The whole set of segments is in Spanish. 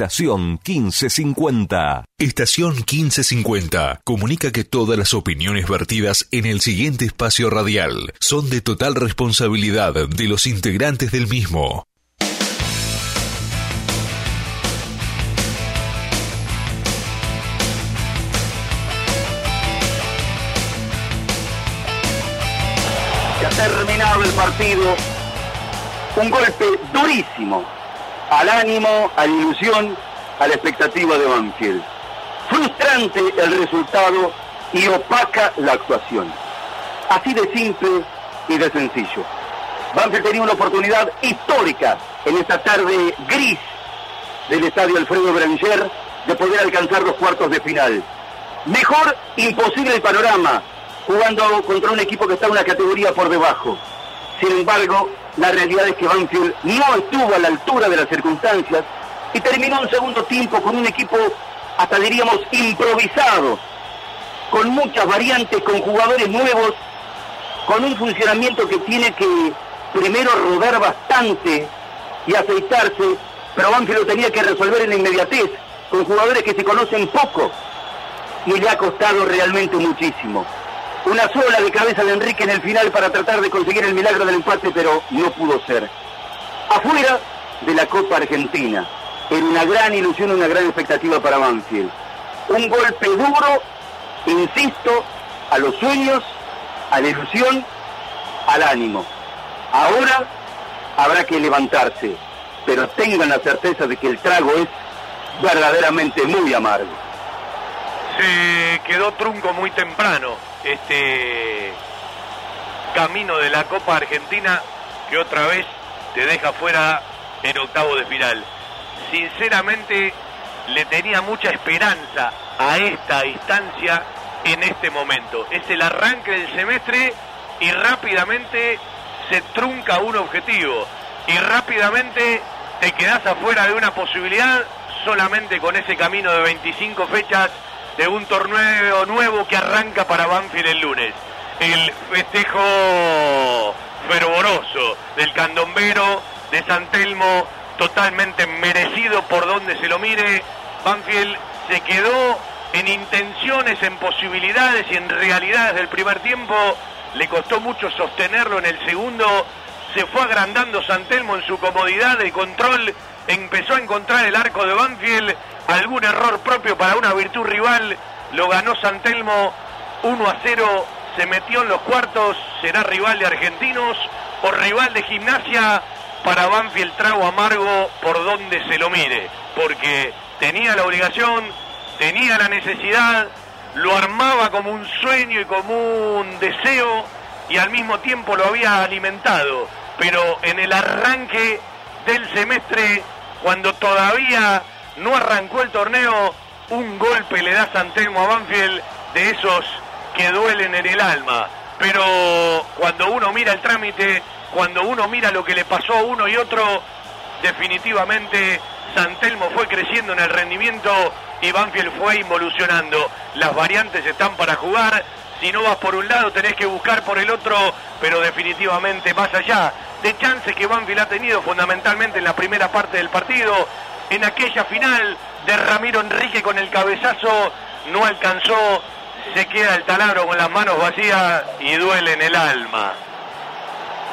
Estación 1550. Estación 1550 comunica que todas las opiniones vertidas en el siguiente espacio radial son de total responsabilidad de los integrantes del mismo. Se ha terminado el partido. Un golpe durísimo al ánimo, a la ilusión, a la expectativa de Banfield. Frustrante el resultado y opaca la actuación. Así de simple y de sencillo. Banfield tenía una oportunidad histórica en esta tarde gris del estadio Alfredo Branger de poder alcanzar los cuartos de final. Mejor imposible el panorama, jugando contra un equipo que está en una categoría por debajo. Sin embargo, la realidad es que Banfield no estuvo a la altura de las circunstancias y terminó un segundo tiempo con un equipo, hasta diríamos, improvisado, con muchas variantes, con jugadores nuevos, con un funcionamiento que tiene que primero rodar bastante y aceitarse, pero Banfield lo tenía que resolver en la inmediatez, con jugadores que se conocen poco, y le ha costado realmente muchísimo. Una sola de cabeza de Enrique en el final para tratar de conseguir el milagro del empate, pero no pudo ser. Afuera de la Copa Argentina, en una gran ilusión, una gran expectativa para Banfield. Un golpe duro, insisto, a los sueños, a la ilusión, al ánimo. Ahora habrá que levantarse, pero tengan la certeza de que el trago es verdaderamente muy amargo. Se quedó trunco muy temprano este camino de la Copa Argentina que otra vez te deja fuera en octavo de final. Sinceramente le tenía mucha esperanza a esta instancia en este momento. Es el arranque del semestre y rápidamente se trunca un objetivo y rápidamente te quedas afuera de una posibilidad solamente con ese camino de 25 fechas de un torneo nuevo que arranca para Banfield el lunes. El festejo fervoroso del candombero de San Telmo, totalmente merecido por donde se lo mire. Banfield se quedó en intenciones, en posibilidades y en realidades del primer tiempo. Le costó mucho sostenerlo en el segundo. Se fue agrandando San Telmo en su comodidad de control. Empezó a encontrar el arco de Banfield algún error propio para una virtud rival, lo ganó Santelmo 1 a 0, se metió en los cuartos, será rival de argentinos o rival de gimnasia para Banfield trago amargo por donde se lo mire, porque tenía la obligación, tenía la necesidad, lo armaba como un sueño y como un deseo y al mismo tiempo lo había alimentado, pero en el arranque del semestre, cuando todavía no arrancó el torneo, un golpe le da Santelmo a Banfield de esos que duelen en el alma. Pero cuando uno mira el trámite, cuando uno mira lo que le pasó a uno y otro, definitivamente Santelmo fue creciendo en el rendimiento y Banfield fue involucionando. Las variantes están para jugar. Si no vas por un lado, tenés que buscar por el otro, pero definitivamente más allá de chances que Banfield ha tenido fundamentalmente en la primera parte del partido, en aquella final de Ramiro Enrique con el cabezazo, no alcanzó, se queda el taladro con las manos vacías y duele en el alma.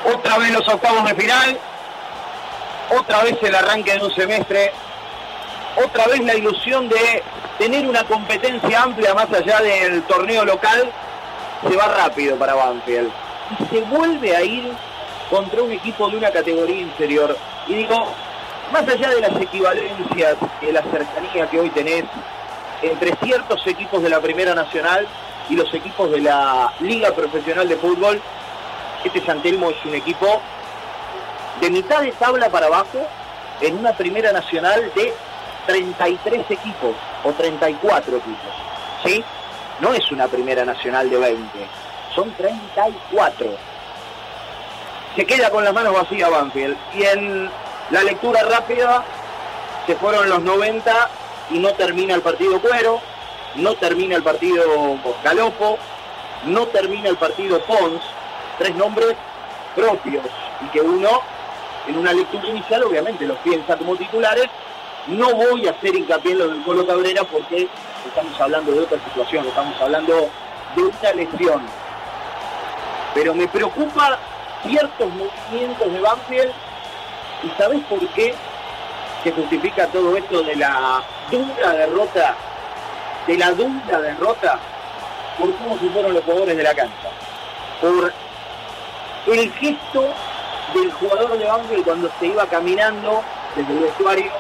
Otra vez los octavos de final, otra vez el arranque de un semestre, otra vez la ilusión de tener una competencia amplia más allá del torneo local, se va rápido para Banfield. Y se vuelve a ir contra un equipo de una categoría inferior. Y digo, más allá de las equivalencias, de la cercanía que hoy tenés entre ciertos equipos de la Primera Nacional y los equipos de la Liga Profesional de Fútbol, este Santelmo es un equipo de mitad de tabla para abajo en una Primera Nacional de 33 equipos o 34 equipos. ¿Sí? No es una Primera Nacional de 20, son 34. Se queda con las manos vacías Banfield. Y en la lectura rápida, se fueron los 90 y no termina el partido Cuero, no termina el partido Galopo, no termina el partido Pons, tres nombres propios y que uno en una lectura inicial obviamente los piensa como titulares, No voy a hacer hincapié en lo del Colo Cabrera porque estamos hablando de otra situación, estamos hablando de una lesión. Pero me preocupa ciertos movimientos de Banfield y ¿sabes por qué se justifica todo esto de la dura derrota? De la dura derrota por cómo se fueron los jugadores de la cancha. Por el gesto del jugador de Banfield cuando se iba caminando desde el vestuario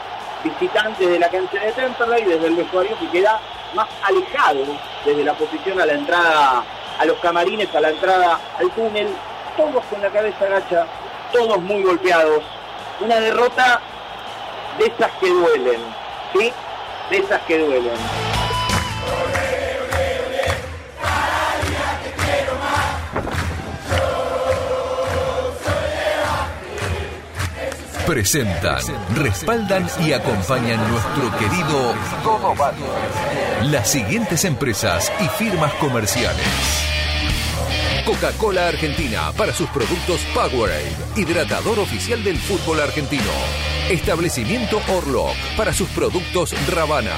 visitante de la cancha de Temperley, desde el vestuario que queda más alejado desde la posición a la entrada a los camarines, a la entrada al túnel, todos con la cabeza agacha, todos muy golpeados. Una derrota de esas que duelen, ¿sí? De esas que duelen. Presentan, respaldan y acompañan nuestro querido Todo Las siguientes empresas y firmas comerciales. Coca-Cola Argentina para sus productos Powerade, hidratador oficial del fútbol argentino. Establecimiento Orlock para sus productos Ravana.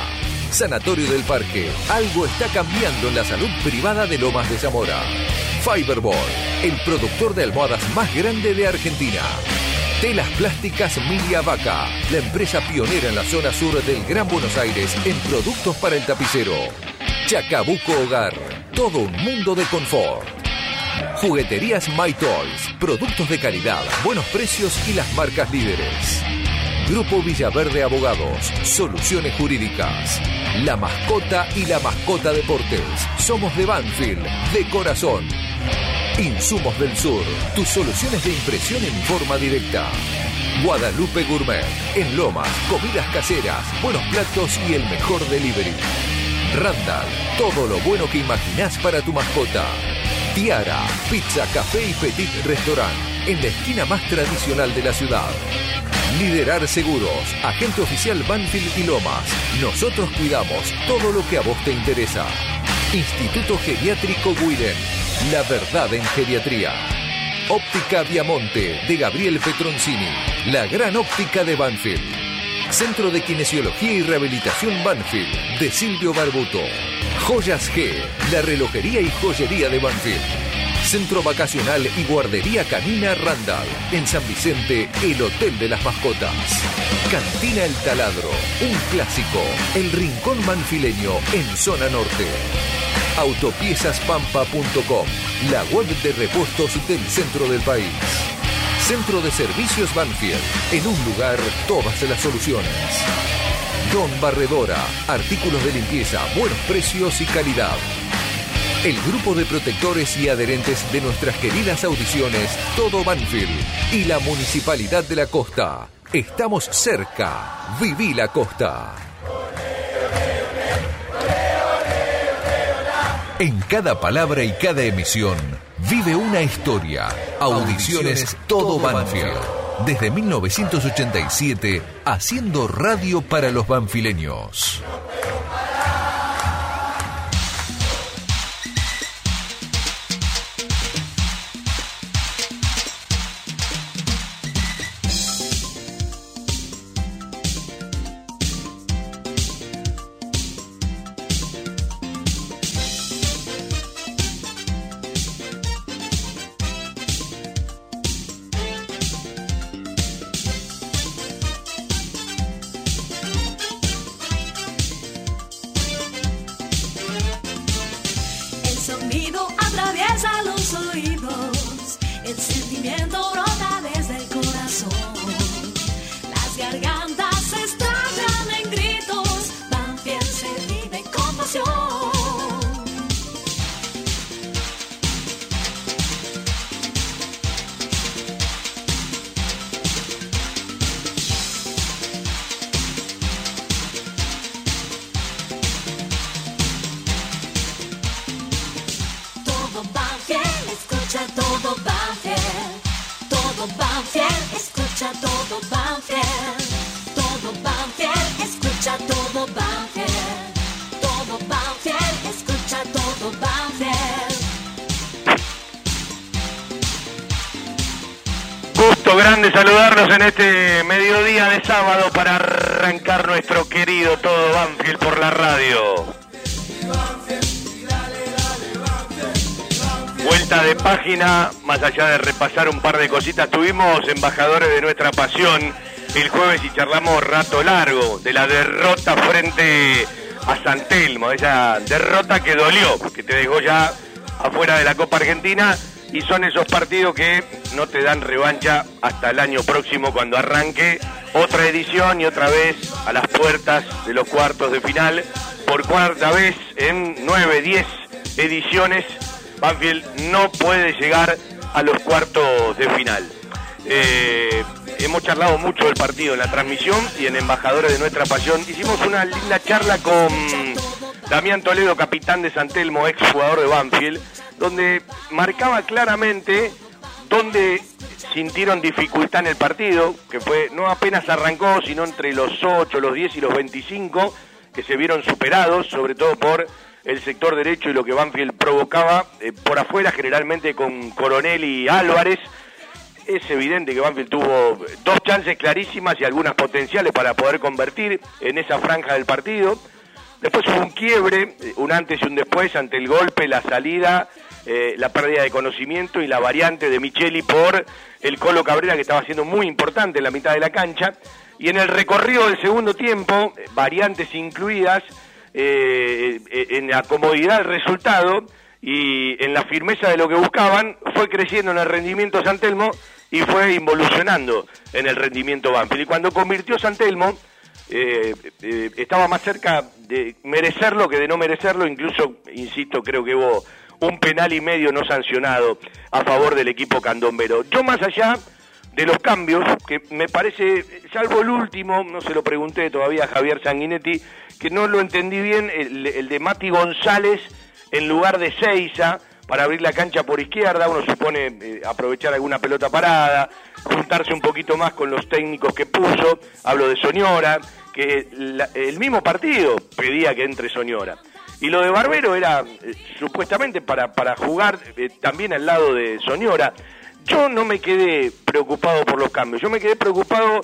Sanatorio del Parque, algo está cambiando en la salud privada de Lomas de Zamora. Fiberboard, el productor de almohadas más grande de Argentina. Telas Plásticas Milia Vaca, la empresa pionera en la zona sur del Gran Buenos Aires en productos para el tapicero. Chacabuco Hogar, todo un mundo de confort. Jugueterías My Toys, productos de calidad, buenos precios y las marcas líderes. Grupo Villaverde Abogados, soluciones jurídicas. La mascota y la mascota deportes. Somos de Banfield, de corazón. Insumos del Sur, tus soluciones de impresión en forma directa. Guadalupe Gourmet, en Lomas, comidas caseras, buenos platos y el mejor delivery. Randall, todo lo bueno que imaginás para tu mascota. Tiara, pizza, café y petit restaurant, en la esquina más tradicional de la ciudad. Liderar Seguros, agente oficial Banfield y Lomas. Nosotros cuidamos todo lo que a vos te interesa. Instituto Geriátrico Guiden, la verdad en geriatría. Óptica Viamonte de Gabriel Petroncini, la gran óptica de Banfield. Centro de Kinesiología y Rehabilitación Banfield de Silvio Barbuto. Joyas G, la relojería y joyería de Banfield. Centro Vacacional y Guardería Canina Randall. En San Vicente, el Hotel de las Mascotas. Cantina El Taladro, un clásico. El Rincón Manfileño en Zona Norte. Autopiezaspampa.com, la web de repuestos del centro del país. Centro de Servicios Banfield. En un lugar, todas las soluciones. Don Barredora, artículos de limpieza, buenos precios y calidad. El grupo de protectores y adherentes de nuestras queridas audiciones, Todo Banfield y la Municipalidad de la Costa. Estamos cerca. Viví la costa. En cada palabra y cada emisión vive una historia. Audiciones Todo Banfield desde 1987 haciendo radio para los banfileños. Página, más allá de repasar un par de cositas, tuvimos embajadores de nuestra pasión. El jueves y charlamos rato largo de la derrota frente a San Telmo, esa derrota que dolió, que te dejó ya afuera de la Copa Argentina y son esos partidos que no te dan revancha hasta el año próximo cuando arranque otra edición y otra vez a las puertas de los cuartos de final por cuarta vez en 9, 10 ediciones Banfield no puede llegar a los cuartos de final. Eh, hemos charlado mucho del partido en la transmisión y en Embajadores de Nuestra Pasión. Hicimos una linda charla con Damián Toledo, capitán de Santelmo, ex jugador de Banfield, donde marcaba claramente dónde sintieron dificultad en el partido, que fue no apenas arrancó, sino entre los 8, los 10 y los 25, que se vieron superados, sobre todo por el sector derecho y lo que Banfield provocaba eh, por afuera, generalmente con Coronel y Álvarez. Es evidente que Banfield tuvo dos chances clarísimas y algunas potenciales para poder convertir en esa franja del partido. Después hubo un quiebre, eh, un antes y un después ante el golpe, la salida, eh, la pérdida de conocimiento y la variante de Micheli por el Colo Cabrera que estaba siendo muy importante en la mitad de la cancha. Y en el recorrido del segundo tiempo, variantes incluidas, eh, en la comodidad del resultado y en la firmeza de lo que buscaban, fue creciendo en el rendimiento San Telmo y fue involucionando en el rendimiento Banfield. Y cuando convirtió San Telmo, eh, eh, estaba más cerca de merecerlo que de no merecerlo, incluso, insisto, creo que hubo un penal y medio no sancionado a favor del equipo candombero. Yo más allá de los cambios, que me parece, salvo el último, no se lo pregunté todavía a Javier Sanguinetti, que no lo entendí bien, el, de Mati González en lugar de Seiza, para abrir la cancha por izquierda, uno supone eh, aprovechar alguna pelota parada, juntarse un poquito más con los técnicos que puso, hablo de Soñora, que el mismo partido pedía que entre Soñora. Y lo de Barbero era eh, supuestamente para, para jugar eh, también al lado de Soñora. Yo no me quedé preocupado por los cambios, yo me quedé preocupado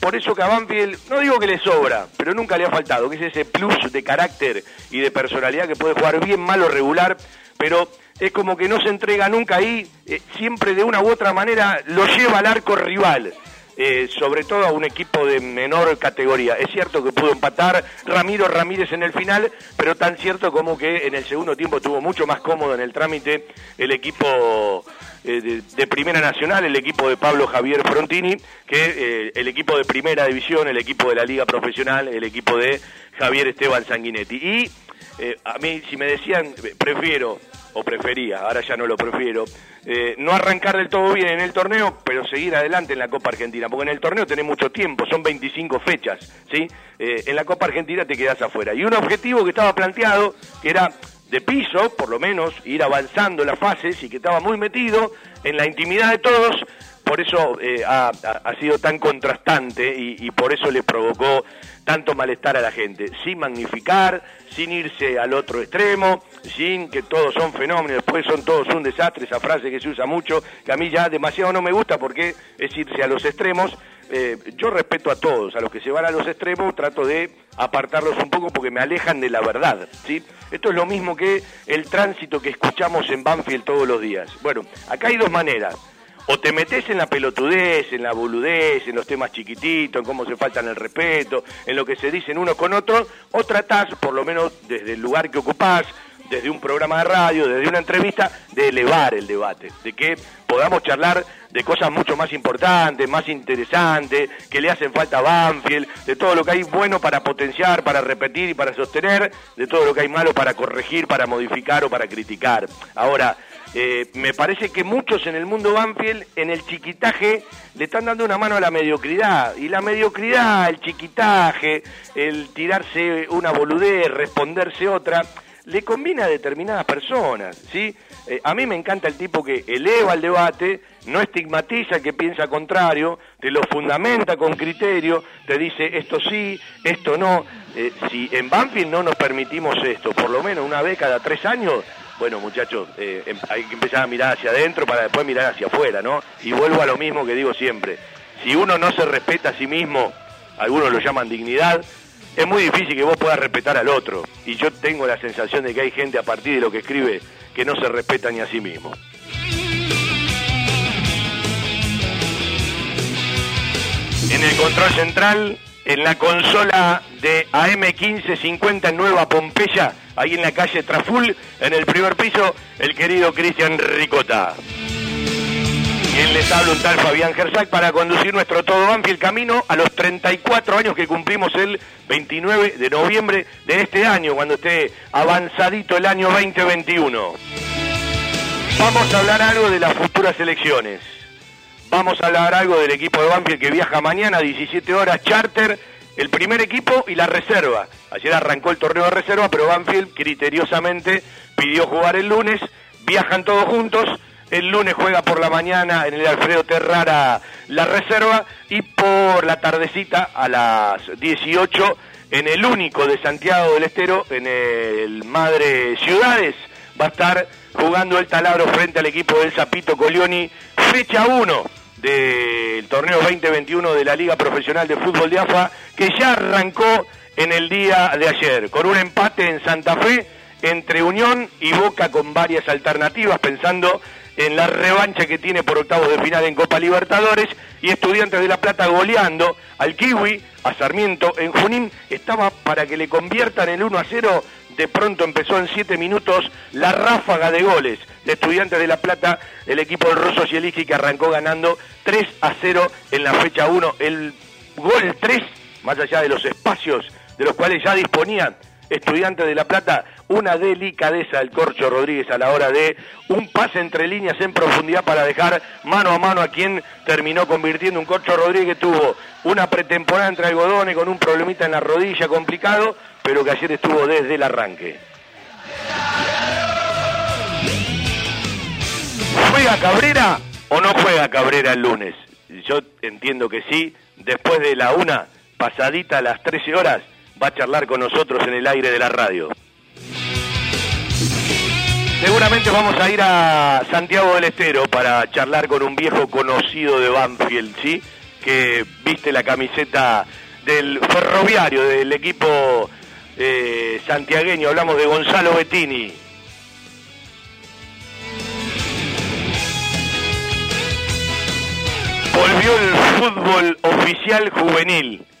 por eso que a Banfield, no digo que le sobra, pero nunca le ha faltado, que es ese plus de carácter y de personalidad que puede jugar bien, mal o regular, pero es como que no se entrega nunca ahí, eh, siempre de una u otra manera lo lleva al arco rival. Eh, sobre todo a un equipo de menor categoría. Es cierto que pudo empatar Ramiro Ramírez en el final, pero tan cierto como que en el segundo tiempo estuvo mucho más cómodo en el trámite el equipo eh, de, Primera Nacional, el equipo de Pablo Javier Frontini, que el equipo de Primera División, el equipo de la Liga Profesional, el equipo de Javier Esteban Sanguinetti. Y a mí, si me decían, prefiero o prefería, ahora ya no lo prefiero, eh, no arrancar del todo bien en el torneo, pero seguir adelante en la Copa Argentina, porque en el torneo tenés mucho tiempo, son 25 fechas, ¿sí? Eh, en la Copa Argentina te quedás afuera. Y un objetivo que estaba planteado, que era de piso, por lo menos, ir avanzando las fases y que estaba muy metido en la intimidad de todos, por eso eh, ha, sido tan contrastante y, por eso le provocó tanto malestar a la gente, sin magnificar, sin irse al otro extremo, sin que todos son fenómenos, después son todos un desastre, esa frase que se usa mucho, que a mí ya demasiado no me gusta porque es irse a los extremos. Eh, yo respeto a todos, a los que se van a los extremos trato de apartarlos un poco porque me alejan de la verdad. ¿sí? Esto es lo mismo que el tránsito que escuchamos en Banfield todos los días. Bueno, acá hay dos maneras o te metes en la pelotudez, en la boludez, en los temas chiquititos, en cómo se faltan el respeto, en lo que se dicen unos con otros, o tratás, por lo menos desde el lugar que ocupás, desde un programa de radio, desde una entrevista, de elevar el debate, de que podamos charlar de cosas mucho más importantes, más interesantes, que le hacen falta a Banfield, de todo lo que hay bueno para potenciar, para repetir y para sostener, de todo lo que hay malo para corregir, para modificar o para criticar. Ahora, eh, me parece que muchos en el mundo Banfield, en el chiquitaje, le están dando una mano a la mediocridad. Y la mediocridad, el chiquitaje, el tirarse una boludez, responderse otra, le combina a determinadas personas, ¿sí? Eh, a mí me encanta el tipo que eleva el debate, no estigmatiza que piensa contrario, te lo fundamenta con criterio, te dice esto sí, esto no. Eh, si en Banfield no nos permitimos esto, por lo menos una vez cada tres años, bueno muchachos, eh, em- hay que empezar a mirar hacia adentro para después mirar hacia afuera, ¿no? Y vuelvo a lo mismo que digo siempre, si uno no se respeta a sí mismo, algunos lo llaman dignidad, es muy difícil que vos puedas respetar al otro. Y yo tengo la sensación de que hay gente a partir de lo que escribe que no se respeta ni a sí mismo. En el control central, en la consola de AM1550 en Nueva Pompeya, ahí en la calle Traful, en el primer piso, el querido Cristian Ricota. Quien les habla un tal Fabián Gersac para conducir nuestro Todo Banfield camino a los 34 años que cumplimos el 29 de noviembre de este año, cuando esté avanzadito el año 2021. Vamos a hablar algo de las futuras elecciones. Vamos a hablar algo del equipo de Banfield que viaja mañana a 17 horas charter, el primer equipo y la reserva. Ayer arrancó el torneo de reserva, pero Banfield criteriosamente pidió jugar el lunes, viajan todos juntos, el lunes juega por la mañana en el Alfredo Terrara la reserva y por la tardecita a las 18 en el único de Santiago del Estero, en el Madre Ciudades, va a estar jugando el taladro frente al equipo del Zapito Colioni, fecha 1 del torneo 2021 de la Liga Profesional de Fútbol de AFA, que ya arrancó en el día de ayer, con un empate en Santa Fe entre Unión y Boca con varias alternativas, pensando en la revancha que tiene por octavos de final en Copa Libertadores, y Estudiantes de La Plata goleando al Kiwi, a Sarmiento en Junín, estaba para que le conviertan el 1 a 0 de pronto empezó en 7 minutos la ráfaga de goles de Estudiantes de La Plata, el equipo del Rosso que arrancó ganando 3 a 0 en la fecha 1. El gol 3, más allá de los espacios de los cuales ya disponían Estudiantes de La Plata, una delicadeza del Corcho Rodríguez a la hora de un pase entre líneas en profundidad para dejar mano a mano a quien terminó convirtiendo un Corcho Rodríguez tuvo una pretemporada entre algodones con un problemita en la rodilla complicado, pero que ayer estuvo desde el arranque. ¿Juega Cabrera o no juega Cabrera el lunes? Yo entiendo que sí. Después de la una, pasadita a las 13 horas, va a charlar con nosotros en el aire de la radio. Seguramente vamos a ir a Santiago del Estero para charlar con un viejo conocido de Banfield, ¿sí? Que viste la camiseta del ferroviario, del equipo eh, santiagueño. Hablamos de Gonzalo Bettini. Volvió el fútbol oficial juvenil.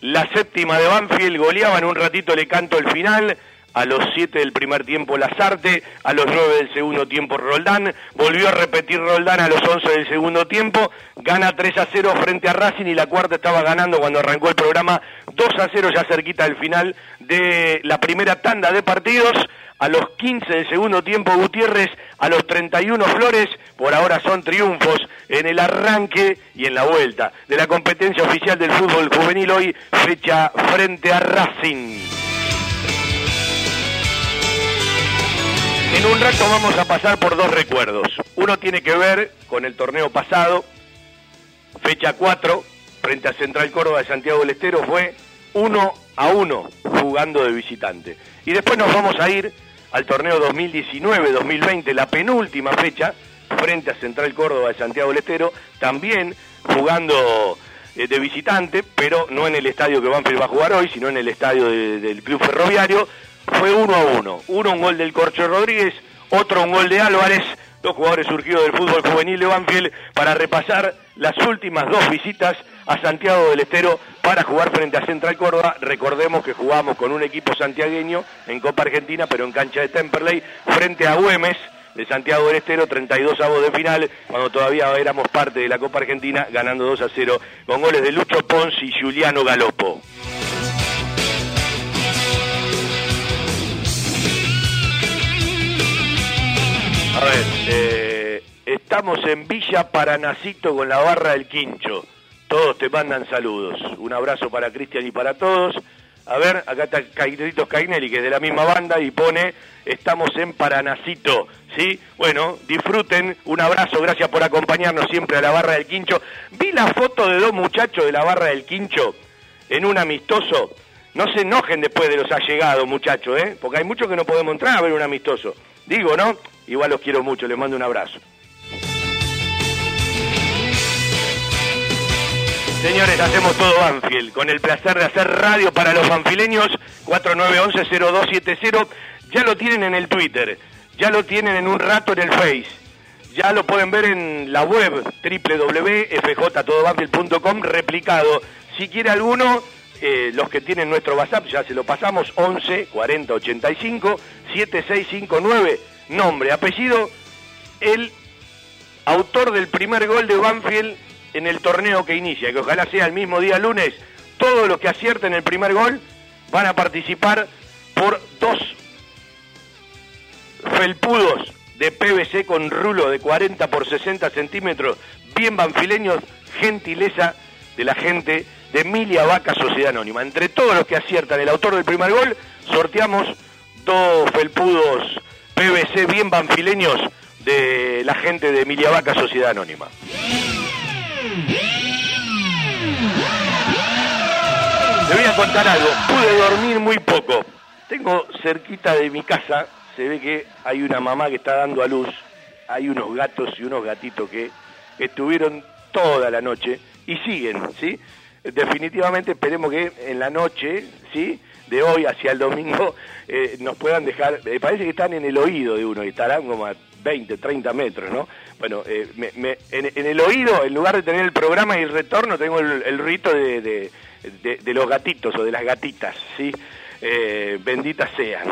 La séptima de Banfield goleaba en un ratito le canto el final. A los 7 del primer tiempo Lazarte, a los 9 del segundo tiempo Roldán, volvió a repetir Roldán a los 11 del segundo tiempo, gana 3 a 0 frente a Racing y la cuarta estaba ganando cuando arrancó el programa. 2 a 0 ya cerquita del final de la primera tanda de partidos. A los 15 del segundo tiempo Gutiérrez, a los 31 Flores, por ahora son triunfos en el arranque y en la vuelta de la competencia oficial del fútbol juvenil. Hoy, fecha frente a Racing. En un rato vamos a pasar por dos recuerdos. Uno tiene que ver con el torneo pasado, fecha 4, frente a Central Córdoba de Santiago del Estero, fue 1 a 1 jugando de visitante. Y después nos vamos a ir al torneo 2019-2020, la penúltima fecha, frente a Central Córdoba de Santiago del Estero, también jugando eh, de visitante, pero no en el estadio que Banfield va a jugar hoy, sino en el estadio de- del Club Ferroviario. Fue uno a uno. Uno un gol del Corcho Rodríguez, otro un gol de Álvarez, dos jugadores surgidos del fútbol juvenil de Banfield para repasar las últimas dos visitas a Santiago del Estero para jugar frente a Central Córdoba. Recordemos que jugamos con un equipo santiagueño en Copa Argentina, pero en cancha de Temperley, frente a Güemes de Santiago del Estero, 32 avos de final, cuando todavía éramos parte de la Copa Argentina, ganando 2 a 0 con goles de Lucho Pons y Juliano Galopo. A ver, eh, estamos en Villa Paranacito con la barra del Quincho. Todos te mandan saludos. Un abrazo para Cristian y para todos. A ver, acá está Caidritos Cainelli, que es de la misma banda, y pone, estamos en Paranacito, ¿sí? Bueno, disfruten, un abrazo, gracias por acompañarnos siempre a la Barra del Quincho. Vi la foto de dos muchachos de la Barra del Quincho en un amistoso. No se enojen después de los allegados, muchachos, ¿eh? Porque hay muchos que no podemos entrar a ver un amistoso. Digo, ¿no? Igual los quiero mucho, les mando un abrazo. Señores, hacemos todo Banfield, con el placer de hacer radio para los banfileños, 4911-0270. Ya lo tienen en el Twitter, ya lo tienen en un rato en el Face, ya lo pueden ver en la web www.fjtodobanfield.com replicado. Si quiere alguno, eh, los que tienen nuestro WhatsApp, ya se lo pasamos, 11 40 85 7659, nombre, apellido, el autor del primer gol de Banfield en el torneo que inicia, que ojalá sea el mismo día lunes, todos los que acierten el primer gol van a participar por dos felpudos de PVC con rulo de 40 por 60 centímetros, bien banfileños, gentileza de la gente de Emilia Vaca Sociedad Anónima. Entre todos los que aciertan el autor del primer gol, sorteamos dos felpudos PVC bien banfileños de la gente de Emilia Vaca Sociedad Anónima. Le voy a contar algo. Pude dormir muy poco. Tengo cerquita de mi casa, se ve que hay una mamá que está dando a luz. Hay unos gatos y unos gatitos que estuvieron toda la noche y siguen, ¿sí? Definitivamente esperemos que en la noche, ¿sí? De hoy hacia el domingo eh, nos puedan dejar, me parece que están en el oído de uno y estarán como a 20, 30 metros, ¿no? Bueno, eh, en, el oído, en lugar de tener el programa y el retorno, tengo el, rito de de, los gatitos o de las gatitas, ¿sí? Eh, benditas sean.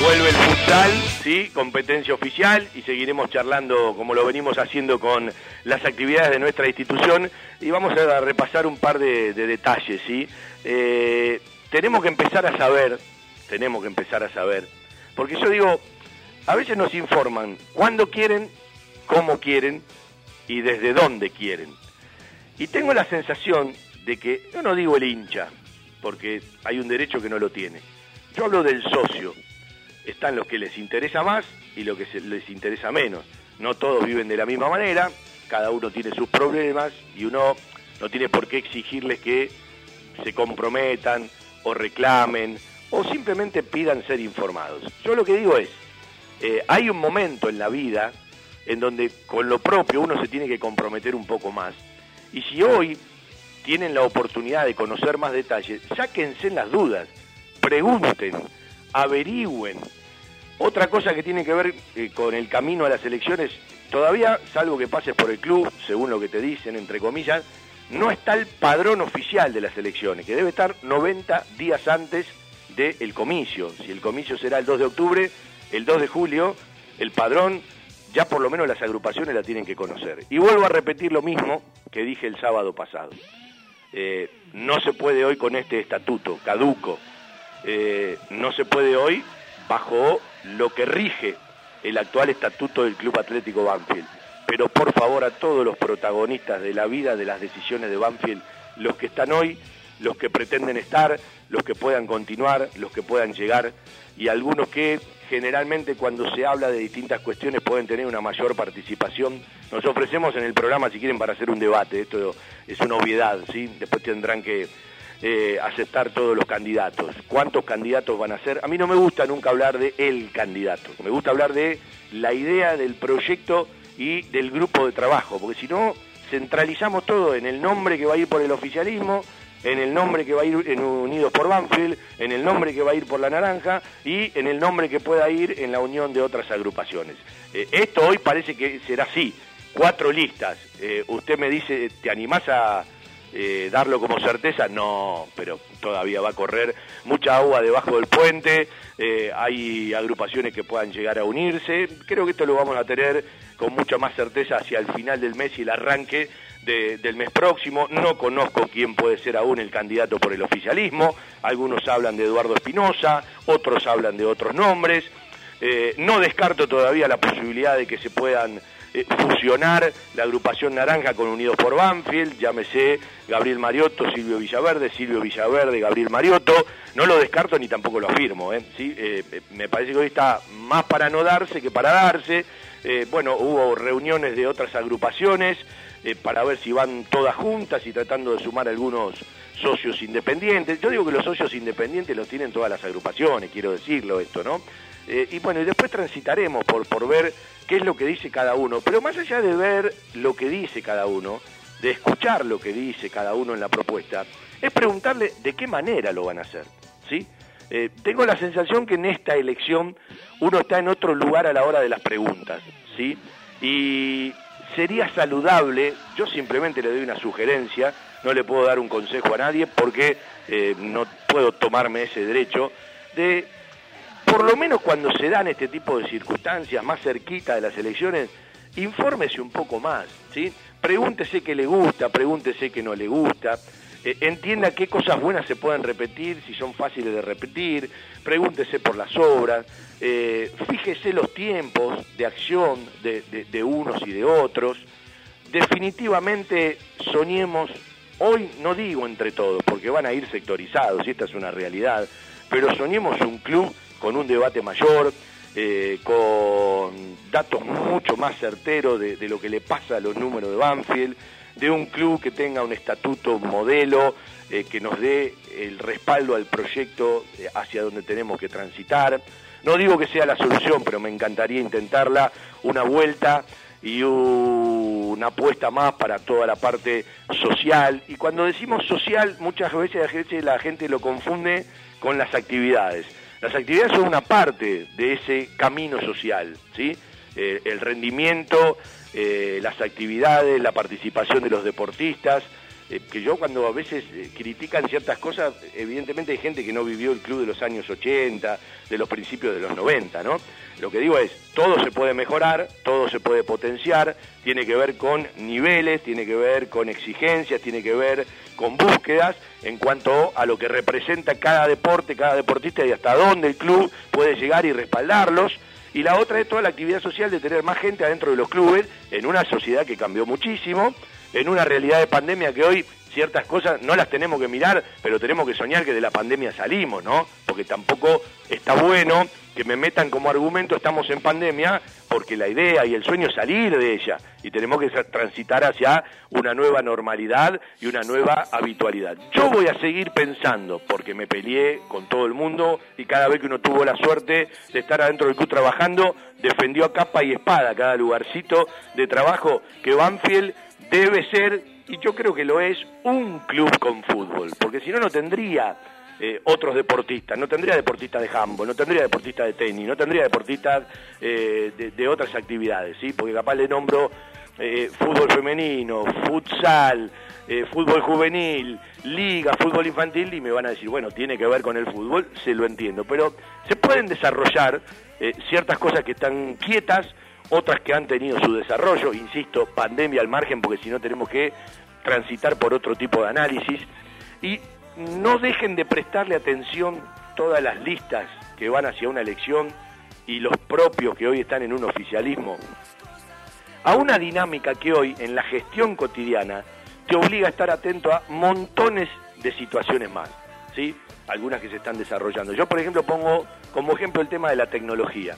Vuelve el futsal, sí, competencia oficial y seguiremos charlando como lo venimos haciendo con las actividades de nuestra institución y vamos a repasar un par de, detalles, sí. Eh, tenemos que empezar a saber, tenemos que empezar a saber, porque yo digo, a veces nos informan cuándo quieren, cómo quieren, y desde dónde quieren. Y tengo la sensación de que, yo no digo el hincha, porque hay un derecho que no lo tiene, yo hablo del socio. Están los que les interesa más y los que les interesa menos. No todos viven de la misma manera, cada uno tiene sus problemas y uno no tiene por qué exigirles que se comprometan o reclamen o simplemente pidan ser informados. Yo lo que digo es, eh, hay un momento en la vida en donde con lo propio uno se tiene que comprometer un poco más. Y si hoy tienen la oportunidad de conocer más detalles, sáquense las dudas, pregunten, averigüen. Otra cosa que tiene que ver eh, con el camino a las elecciones, todavía, salvo que pases por el club, según lo que te dicen, entre comillas, no está el padrón oficial de las elecciones, que debe estar 90 días antes del comicio. Si el comicio será el 2 de octubre, el 2 de julio, el padrón ya por lo menos las agrupaciones la tienen que conocer. Y vuelvo a repetir lo mismo que dije el sábado pasado. Eh, no se puede hoy con este estatuto caduco, eh, no se puede hoy bajo lo que rige el actual estatuto del Club Atlético Banfield. Pero por favor a todos los protagonistas de la vida, de las decisiones de Banfield, los que están hoy, los que pretenden estar, los que puedan continuar, los que puedan llegar y algunos que generalmente cuando se habla de distintas cuestiones pueden tener una mayor participación. Nos ofrecemos en el programa, si quieren, para hacer un debate. Esto es una obviedad, ¿sí? Después tendrán que eh, aceptar todos los candidatos. ¿Cuántos candidatos van a ser? A mí no me gusta nunca hablar de el candidato. Me gusta hablar de la idea del proyecto y del grupo de trabajo, porque si no, centralizamos todo en el nombre que va a ir por el oficialismo, en el nombre que va a ir en Unidos por Banfield, en el nombre que va a ir por la Naranja y en el nombre que pueda ir en la unión de otras agrupaciones. Eh, esto hoy parece que será así, cuatro listas. Eh, usted me dice, ¿te animás a eh, darlo como certeza? No, pero todavía va a correr mucha agua debajo del puente, hay agrupaciones que puedan llegar a unirse, creo que esto lo vamos a tener con mucha más certeza hacia el final del mes y el arranque del mes próximo. No conozco quién puede ser aún el candidato por el oficialismo. Algunos hablan de Eduardo Espinosa, otros hablan de otros nombres. Eh, no descarto todavía la posibilidad de que se puedan eh, fusionar la agrupación naranja con Unidos por Banfield, llámese Gabriel Mariotto, Silvio Villaverde, Silvio Villaverde, Gabriel Mariotto. No lo descarto ni tampoco lo afirmo. ¿eh? ¿Sí? me parece que hoy está más para no darse que para darse. bueno, hubo reuniones de otras agrupaciones eh, para ver si van todas juntas y tratando de sumar algunos socios independientes. Yo digo que los socios independientes los tienen todas las agrupaciones, quiero decirlo esto, ¿no? Eh, y bueno, y después transitaremos por, por ver qué es lo que dice cada uno. Pero más allá de ver lo que dice cada uno, de escuchar lo que dice cada uno en la propuesta, es preguntarle de qué manera lo van a hacer, ¿sí? Eh, tengo la sensación que en esta elección uno está en otro lugar a la hora de las preguntas, ¿sí? Y sería saludable, yo simplemente le doy una sugerencia, no le puedo dar un consejo a nadie porque eh, no puedo tomarme ese derecho, de por lo menos cuando se dan este tipo de circunstancias más cerquita de las elecciones, infórmese un poco más, ¿sí? Pregúntese qué le gusta, pregúntese qué no le gusta, eh, entienda qué cosas buenas se pueden repetir, si son fáciles de repetir, pregúntese por las obras, eh, fíjese los tiempos de acción de, unos y de otros. Definitivamente soñemos, hoy no digo entre todos, porque van a ir sectorizados, y esta es una realidad, pero soñemos un club con un debate mayor, eh, con datos mucho más certeros de, lo que le pasa a los números de Banfield, de un club que tenga un estatuto modelo, eh, que nos dé el respaldo al proyecto eh, hacia donde tenemos que transitar. No digo que sea la solución, pero me encantaría intentarla, una vuelta y una apuesta más para toda la parte social. Y cuando decimos social, muchas veces la gente lo confunde con las actividades. Las actividades son una parte de ese camino social, ¿sí? Eh, el rendimiento, eh, las actividades, la participación de los deportistas, eh, que yo cuando a veces eh, critican ciertas cosas, evidentemente hay gente que no vivió el club de los años 80, de los principios de los 90, ¿no? Lo que digo es, todo se puede mejorar, todo se puede potenciar, tiene que ver con niveles, tiene que ver con exigencias, tiene que ver con búsquedas en cuanto a lo que representa cada deporte, cada deportista y hasta dónde el club puede llegar y respaldarlos y la otra es toda la actividad social de tener más gente adentro de los clubes en una sociedad que cambió muchísimo, en una realidad de pandemia que hoy ciertas cosas no las tenemos que mirar, pero tenemos que soñar que de la pandemia salimos, ¿no? Porque tampoco está bueno que me metan como argumento estamos en pandemia, porque la idea y el sueño es salir de ella y tenemos que transitar hacia una nueva normalidad y una nueva habitualidad. Yo voy a seguir pensando, porque me peleé con todo el mundo y cada vez que uno tuvo la suerte de estar adentro del club trabajando, defendió a capa y espada cada lugarcito de trabajo que Banfield debe ser y yo creo que lo es un club con fútbol, porque si no, no tendría eh, otros deportistas, no tendría deportistas de handball, no tendría deportistas de tenis, no tendría deportistas eh, de, otras actividades, ¿sí? porque capaz le nombro eh, fútbol femenino, futsal, fútbol juvenil, liga, fútbol infantil y me van a decir, bueno, tiene que ver con el fútbol, se lo entiendo, pero se pueden desarrollar ciertas cosas que están quietas, otras que han tenido su desarrollo, insisto, pandemia al margen, porque si no tenemos que transitar por otro tipo de análisis, y no dejen de prestarle atención todas las listas que van hacia una elección y los propios que hoy están en un oficialismo, a una dinámica que hoy en la gestión cotidiana te obliga a estar atento a montones de situaciones más, ¿sí? Algunas que se están desarrollando. Yo, por ejemplo, pongo como ejemplo el tema de la tecnología.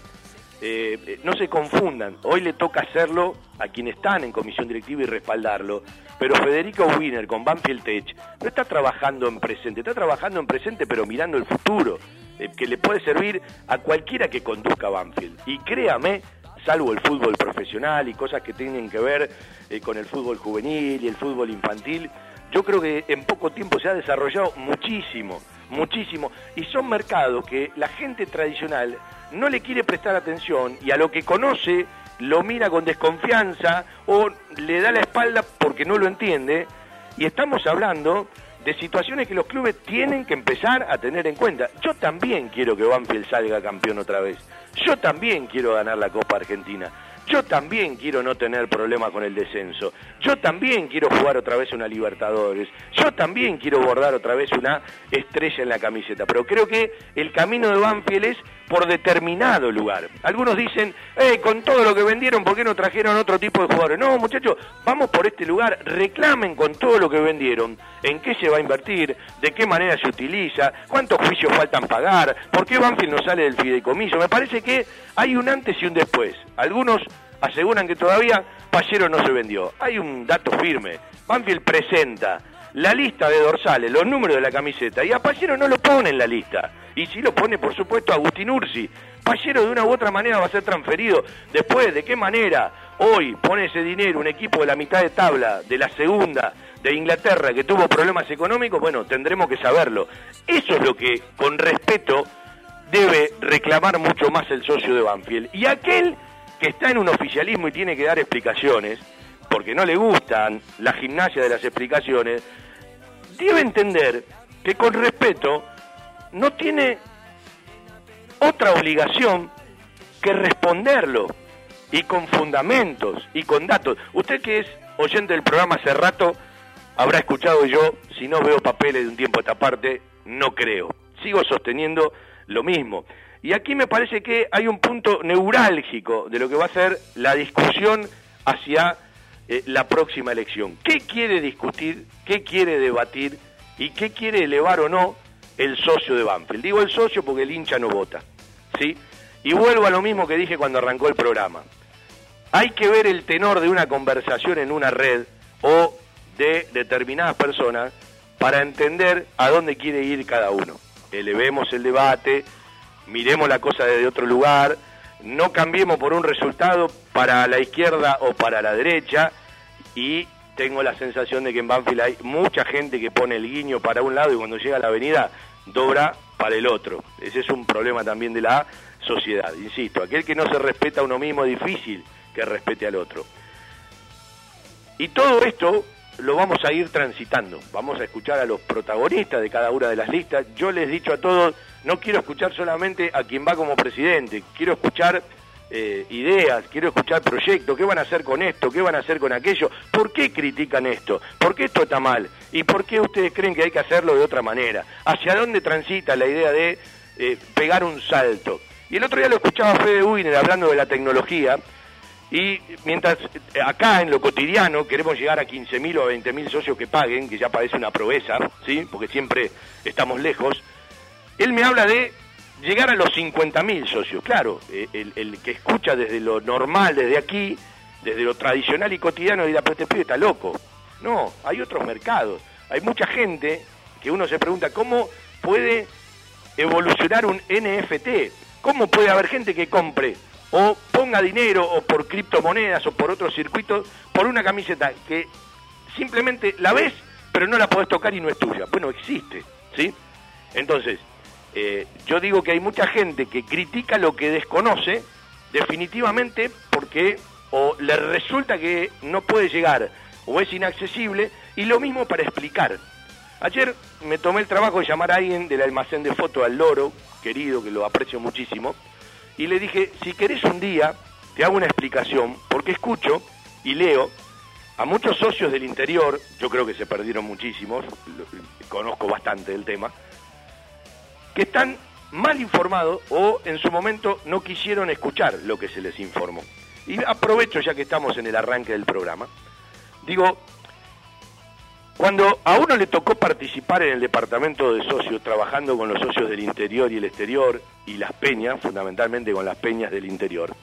Eh, eh, no se confundan, hoy le toca hacerlo a quienes están en comisión directiva y respaldarlo, pero Federico Wiener con Banfield Tech no está trabajando en presente, está trabajando en presente pero mirando el futuro, eh, que le puede servir a cualquiera que conduzca Banfield. Y créame, salvo el fútbol profesional y cosas que tienen que ver con el fútbol juvenil y el fútbol infantil, yo creo que en poco tiempo se ha desarrollado muchísimo, muchísimo, y son mercados que la gente tradicional no le quiere prestar atención y a lo que conoce lo mira con desconfianza o le da la espalda porque no lo entiende. Y estamos hablando de situaciones que los clubes tienen que empezar a tener en cuenta. Yo también quiero que Banfield salga campeón otra vez. Yo también quiero ganar la Copa Argentina. Yo también quiero no tener problemas con el descenso. Yo también quiero jugar otra vez una Libertadores. Yo también quiero bordar otra vez una estrella en la camiseta. Pero creo que el camino de Banfield es por determinado lugar. Algunos dicen, eh, con todo lo que vendieron, ¿por qué no trajeron otro tipo de jugadores? No, muchachos, vamos por este lugar, reclamen con todo lo que vendieron, en qué se va a invertir, de qué manera se utiliza, cuántos juicios faltan pagar, por qué Banfield no sale del fideicomiso. Me parece que hay un antes y un después. Algunos aseguran que todavía Pallero no se vendió. Hay un dato firme. Banfield presenta la lista de dorsales, los números de la camiseta, y a Pallero no lo pone en la lista. Y si lo pone, por supuesto, Agustín Ursi. Pallero de una u otra manera va a ser transferido. Después, ¿de qué manera? Hoy pone ese dinero un equipo de la mitad de tabla, de la segunda, de Inglaterra, que tuvo problemas económicos, bueno, tendremos que saberlo. Eso es lo que, con respeto, debe reclamar mucho más el socio de Banfield. Y aquel que está en un oficialismo y tiene que dar explicaciones, porque no le gustan la gimnasia de las explicaciones, debe entender que con respeto no tiene otra obligación que responderlo y con fundamentos y con datos. Usted que es oyente del programa hace rato habrá escuchado yo, si no veo papeles de un tiempo a esta parte, no creo. Sigo sosteniendo lo mismo. Y aquí me parece que hay un punto neurálgico de lo que va a ser la discusión hacia eh, la próxima elección. ¿Qué quiere discutir, qué quiere debatir y qué quiere elevar o no el socio de Banfield? Digo el socio porque el hincha no vota. ¿sí? Y vuelvo a lo mismo que dije cuando arrancó el programa. Hay que ver el tenor de una conversación en una red o de determinadas personas para entender a dónde quiere ir cada uno. Elevemos el debate, miremos la cosa desde otro lugar, no cambiemos por un resultado para la izquierda o para la derecha y tengo la sensación de que en Banfield hay mucha gente que pone el guiño para un lado y cuando llega a la avenida dobra para el otro. Ese es un problema también de la sociedad. Insisto, aquel que no se respeta a uno mismo es difícil que respete al otro. Y todo esto lo vamos a ir transitando. Vamos a escuchar a los protagonistas de cada una de las listas. Yo les he dicho a todos, no quiero escuchar solamente a quien va como presidente, quiero escuchar eh, ideas, quiero escuchar proyectos, qué van a hacer con esto, qué van a hacer con aquello, por qué critican esto, por qué esto está mal y por qué ustedes creen que hay que hacerlo de otra manera, hacia dónde transita la idea de eh, pegar un salto. Y el otro día lo escuchaba Fede Wiener hablando de la tecnología, y mientras eh, acá en lo cotidiano queremos llegar a 15.000 o a 20.000 socios que paguen, que ya parece una proeza, ¿sí? porque siempre estamos lejos, él me habla de llegar a los 50.000 socios. Claro, eh, el, que escucha desde lo normal, desde aquí, desde lo tradicional y cotidiano, dirá, pero este pibe está loco. No, hay otros mercados. Hay mucha gente que uno se pregunta, ¿cómo puede evolucionar un NFT? ¿Cómo puede haber gente que compre o ponga dinero o por criptomonedas o por otros circuitos por una camiseta que simplemente la ves pero no la podés tocar y no es tuya. Bueno, existe, ¿sí? Entonces, eh, yo digo que hay mucha gente que critica lo que desconoce definitivamente porque o le resulta que no puede llegar o es inaccesible y lo mismo para explicar. Ayer me tomé el trabajo de llamar a alguien del almacén de fotos al loro, querido, que lo aprecio muchísimo, y le dije, si querés un día, te hago una explicación, porque escucho y leo a muchos socios del interior, yo creo que se perdieron muchísimos, conozco bastante del tema, que están mal informados o en su momento no quisieron escuchar lo que se les informó. Y aprovecho ya que estamos en el arranque del programa. Digo, cuando a uno le tocó participar en el departamento de socios, trabajando con los socios del interior y el exterior, y las peñas, fundamentalmente con las peñas del interior,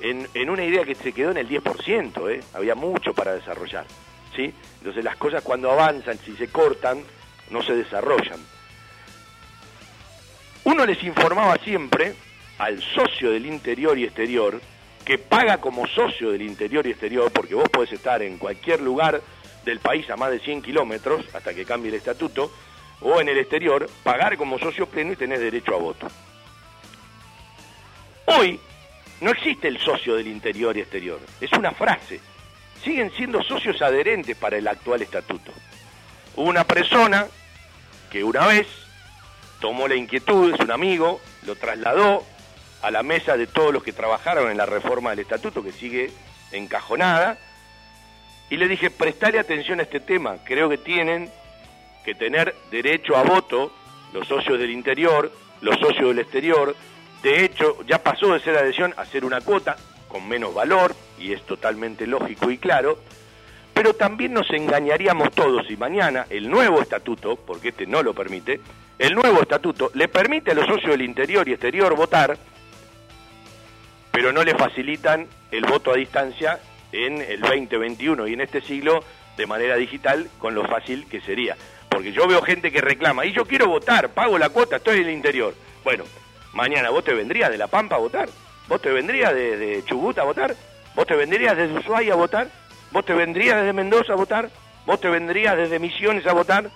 en, una idea que se quedó en el 10%, ¿eh? había mucho para desarrollar. ¿sí? Entonces las cosas cuando avanzan, si se cortan, no se desarrollan. Uno les informaba siempre al socio del interior y exterior, que paga como socio del interior y exterior, porque vos podés estar en cualquier lugar del país a más de 100 kilómetros, hasta que cambie el estatuto, o en el exterior, pagar como socio pleno y tener derecho a voto. Hoy no existe el socio del interior y exterior, es una frase. Siguen siendo socios adherentes para el actual estatuto. Una persona que una vez tomó la inquietud, es un amigo, lo trasladó a la mesa de todos los que trabajaron en la reforma del estatuto, que sigue encajonada, y le dije, prestale atención a este tema, creo que tienen que tener derecho a voto los socios del interior, los socios del exterior, de hecho ya pasó de ser adhesión a ser una cuota con menos valor, y es totalmente lógico y claro, pero también nos engañaríamos todos si mañana el nuevo estatuto, porque este no lo permite, el nuevo estatuto le permite a los socios del interior y exterior votar pero no le facilitan el voto a distancia en el 2021 y en este siglo de manera digital con lo fácil que sería. Porque yo veo gente que reclama, y yo quiero votar, pago la cuota, estoy en el interior. Bueno, mañana vos te vendrías de La Pampa a votar, vos te vendrías de, Chubut a votar, vos te vendrías desde Ushuaia a votar, vos te vendrías desde Mendoza a votar, vos te vendrías desde Misiones a votar,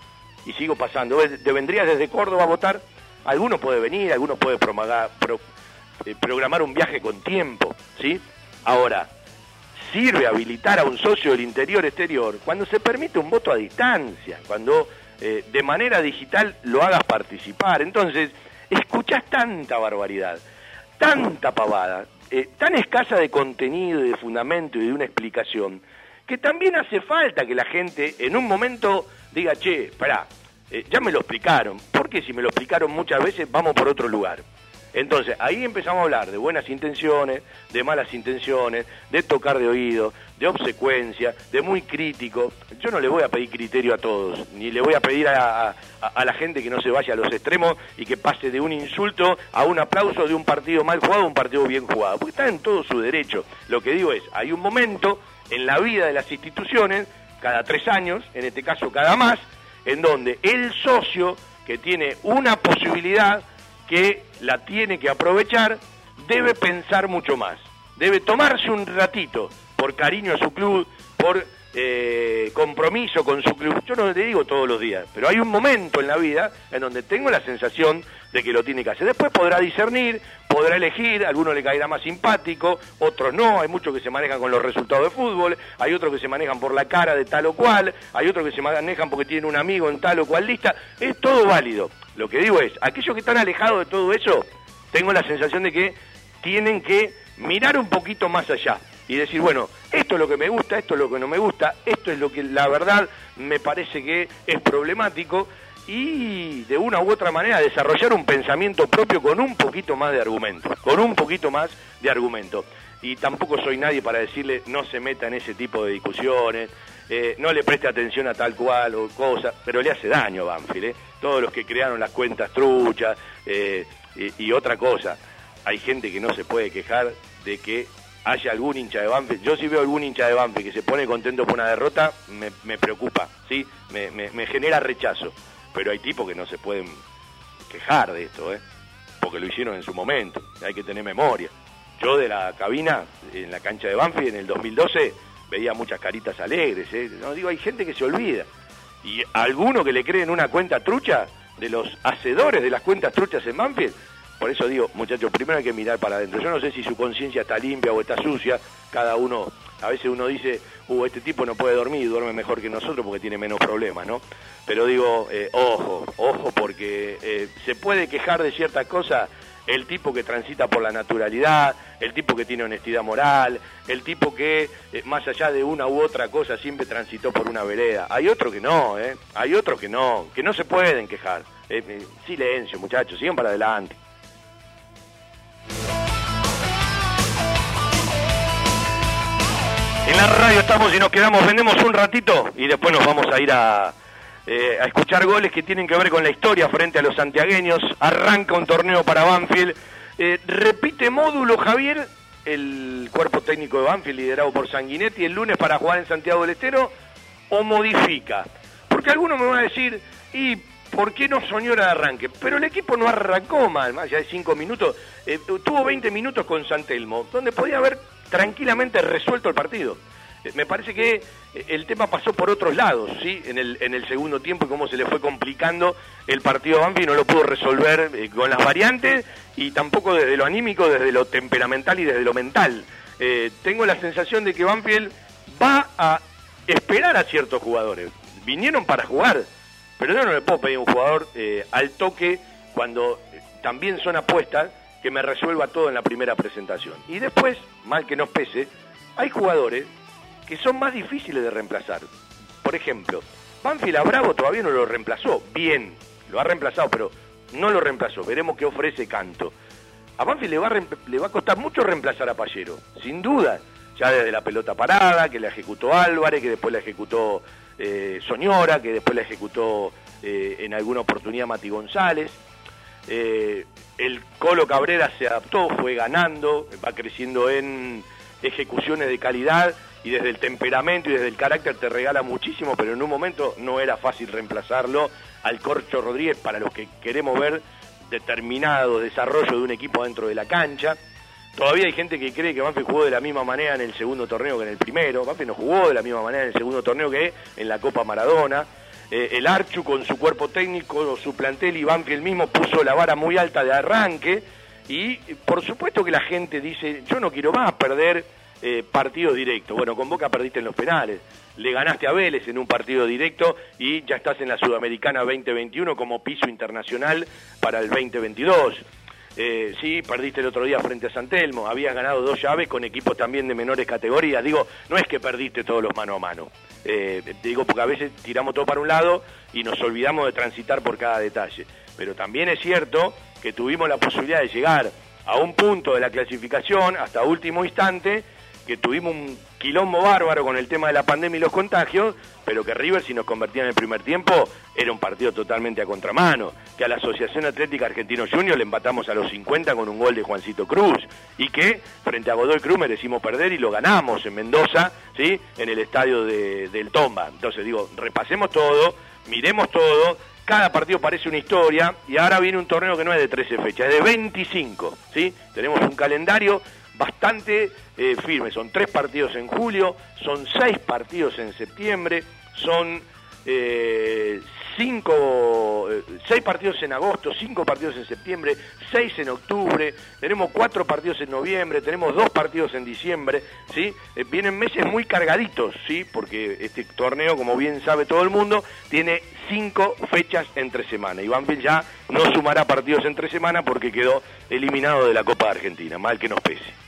y sigo pasando, te vendrías desde Córdoba a votar, alguno puede venir, alguno puede eh, programar un viaje con tiempo, ¿sí? Ahora, sirve habilitar a un socio del interior exterior cuando se permite un voto a distancia, cuando eh, de manera digital lo hagas participar. Entonces, escuchás tanta barbaridad, tanta pavada, eh, tan escasa de contenido y de fundamento y de una explicación, que también hace falta que la gente en un momento diga, che, espera, ya me lo explicaron, porque si me lo explicaron muchas veces vamos por otro lugar. Entonces, ahí empezamos a hablar de buenas intenciones, de malas intenciones, de tocar de oído, de obsecuencia, de muy crítico. Yo no le voy a pedir criterio a todos, ni le voy a pedir a, la gente que no se vaya a los extremos y que pase de un insulto a un aplauso de un partido mal jugado a un partido bien jugado, porque está en todo su derecho. Lo que digo es, hay un momento en la vida de las instituciones, cada tres años, en este caso cada más, en donde el socio que tiene una posibilidad que la tiene que aprovechar, debe pensar mucho más. Debe tomarse un ratito por cariño a su club, por eh, compromiso con su club. Yo no le digo todos los días, pero hay un momento en la vida en donde tengo la sensación de que lo tiene que hacer. Después podrá discernir, podrá elegir, a algunos le caerá más simpático, otros no, hay muchos que se manejan con los resultados de fútbol, hay otros que se manejan por la cara de tal o cual, hay otros que se manejan porque tienen un amigo en tal o cual lista, es todo válido. Lo que digo es, aquellos que están alejados de todo eso, tengo la sensación de que tienen que mirar un poquito más allá y decir, bueno, esto es lo que me gusta, esto es lo que no me gusta, esto es lo que la verdad me parece que es problemático y de una u otra manera desarrollar un pensamiento propio con un poquito más de argumento, con un poquito más de argumento. Y tampoco soy nadie para decirle no se meta en ese tipo de discusiones, eh, no le preste atención a tal cual o cosa, pero le hace daño a Banfield, ¿eh? todos los que crearon las cuentas truchas eh, y, otra cosa, hay gente que no se puede quejar de que haya algún hincha de Banfield, yo si veo algún hincha de Banfield que se pone contento por una derrota, me, preocupa, ¿sí? me genera rechazo pero hay tipos que no se pueden quejar de esto, ¿eh? porque lo hicieron en su momento, hay que tener memoria. Yo de la cabina, en la cancha de Banfield en el 2012, veía muchas caritas alegres, ¿eh? no digo, hay gente que se olvida. Y alguno que le cree en una cuenta trucha, de los hacedores de las cuentas truchas en Banfield, por eso digo, muchachos, primero hay que mirar para adentro. Yo no sé si su conciencia está limpia o está sucia, cada uno, a veces uno dice, uh, este tipo no puede dormir y duerme mejor que nosotros porque tiene menos problemas, ¿no? Pero digo, eh, ojo, ojo, porque eh, se puede quejar de ciertas cosas el tipo que transita por la naturalidad, el tipo que tiene honestidad moral, el tipo que, eh, más allá de una u otra cosa, siempre transitó por una vereda. Hay otros que no, ¿eh? Hay otros que no, que no se pueden quejar. silencio, muchachos, sigan para adelante. En la radio estamos y nos quedamos, vendemos un ratito y después nos vamos a ir a, eh, a escuchar goles que tienen que ver con la historia frente a los santiagueños. Arranca un torneo para Banfield. Eh, repite módulo Javier, el cuerpo técnico de Banfield liderado por Sanguinetti el lunes para jugar en Santiago del Estero o modifica. Porque algunos me van a decir, y ¿por qué no soñó de arranque? Pero el equipo no arrancó mal, más allá de cinco minutos. Eh, tuvo 20 minutos con Santelmo, donde podía haber tranquilamente resuelto el partido. Eh, me parece que eh, el tema pasó por otros lados, ¿sí? En el, en el segundo tiempo y cómo se le fue complicando el partido a Banfield, no lo pudo resolver con las variantes y tampoco desde lo anímico, desde lo temperamental y desde lo mental. tengo la sensación de que Banfield va a esperar a ciertos jugadores. Vinieron para jugar, pero yo no le puedo pedir a un jugador eh, al toque cuando eh, también son apuestas que me resuelva todo en la primera presentación. Y después, mal que nos pese, hay jugadores que son más difíciles de reemplazar. Por ejemplo, Banfield a Bravo todavía no lo reemplazó. Bien, lo ha reemplazado, pero no lo reemplazó. Veremos qué ofrece Canto. A Banfield le va a, le va a costar mucho reemplazar a Pallero, sin duda. Ya desde la pelota parada, que la ejecutó Álvarez, que después la ejecutó eh, Soñora, que después la ejecutó eh, en alguna oportunidad Mati González. Eh, el Colo Cabrera se adaptó, fue ganando, va creciendo en ejecuciones de calidad y desde el temperamento y desde el carácter te regala muchísimo, pero en un momento no era fácil reemplazarlo al Corcho Rodríguez para los que queremos ver determinado desarrollo de un equipo dentro de la cancha. Todavía hay gente que cree que Banfield jugó de la misma manera en el segundo torneo que en el primero. Banfield no jugó de la misma manera en el segundo torneo que en la Copa Maradona. Eh, el Archu con su cuerpo técnico, su plantel y Banfield mismo puso la vara muy alta de arranque. Y por supuesto que la gente dice, yo no quiero más perder eh, partidos directos. Bueno, con Boca perdiste en los penales. Le ganaste a Vélez en un partido directo y ya estás en la Sudamericana 2021 como piso internacional para el 2022. Eh, sí, perdiste el otro día frente a San Telmo, habías ganado dos llaves con equipos también de menores categorías. Digo, no es que perdiste todos los mano a mano. Eh, digo, porque a veces tiramos todo para un lado y nos olvidamos de transitar por cada detalle. Pero también es cierto que tuvimos la posibilidad de llegar a un punto de la clasificación hasta último instante que tuvimos un quilombo bárbaro con el tema de la pandemia y los contagios, pero que River si nos convertía en el primer tiempo era un partido totalmente a contramano, que a la Asociación Atlética Argentino Junior le empatamos a los 50 con un gol de Juancito Cruz y que frente a Godoy Cruz merecimos perder y lo ganamos en Mendoza, ¿sí? en el estadio de, del Tomba. Entonces digo, repasemos todo, miremos todo, cada partido parece una historia y ahora viene un torneo que no es de 13 fechas, es de 25, ¿sí? Tenemos un calendario bastante eh, firme. Son tres partidos en julio, son seis partidos en septiembre, son eh, cinco, eh, seis partidos en agosto, cinco partidos en septiembre, seis en octubre, tenemos cuatro partidos en noviembre, tenemos dos partidos en diciembre, ¿sí? vienen meses muy cargaditos, ¿sí? Porque este torneo, como bien sabe todo el mundo, tiene cinco fechas entre semana. Banfield ya no sumará partidos entre semana porque quedó eliminado de la Copa de Argentina, mal que nos pese.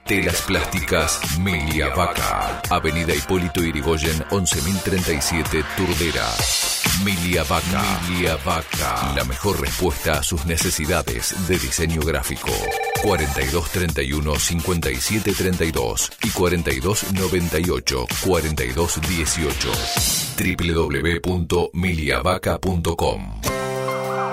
Telas Plásticas Milia Vaca. Avenida Hipólito Irigoyen 11037 Turdera. Milia Vaca. La mejor respuesta a sus necesidades de diseño gráfico. 4231 5732 y 4298 4218. www.miliavaca.com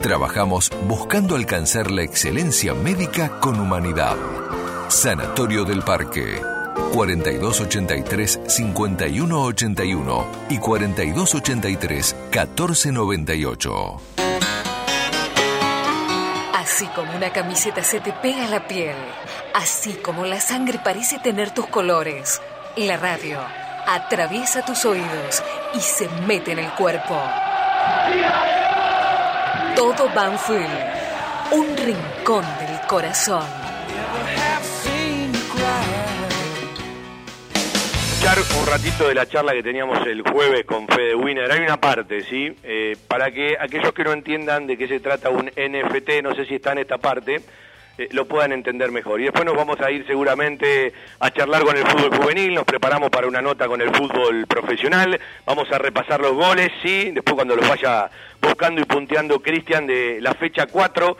Trabajamos buscando alcanzar la excelencia médica con humanidad. Sanatorio del Parque. 4283-5181 y 4283-1498. Así como una camiseta se te pega a la piel, así como la sangre parece tener tus colores, la radio atraviesa tus oídos y se mete en el cuerpo. Todo Banfield, un rincón del corazón. un ratito de la charla que teníamos el jueves con Fede Winner. Hay una parte, ¿sí? Eh, para que aquellos que no entiendan de qué se trata un NFT, no sé si está en esta parte, eh, lo puedan entender mejor. Y después nos vamos a ir seguramente a charlar con el fútbol juvenil, nos preparamos para una nota con el fútbol profesional, vamos a repasar los goles, sí, después cuando los vaya buscando y punteando Cristian de la fecha 4,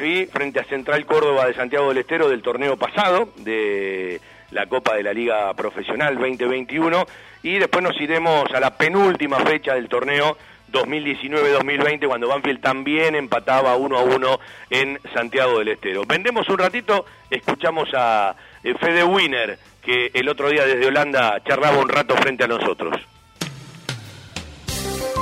sí, frente a Central Córdoba de Santiago del Estero del torneo pasado, de la Copa de la Liga Profesional 2021, y después nos iremos a la penúltima fecha del torneo 2019-2020 cuando Banfield también empataba uno a uno en Santiago del Estero. Vendemos un ratito, escuchamos a eh, Fede Wiener, que el otro día desde Holanda charlaba un rato frente a nosotros.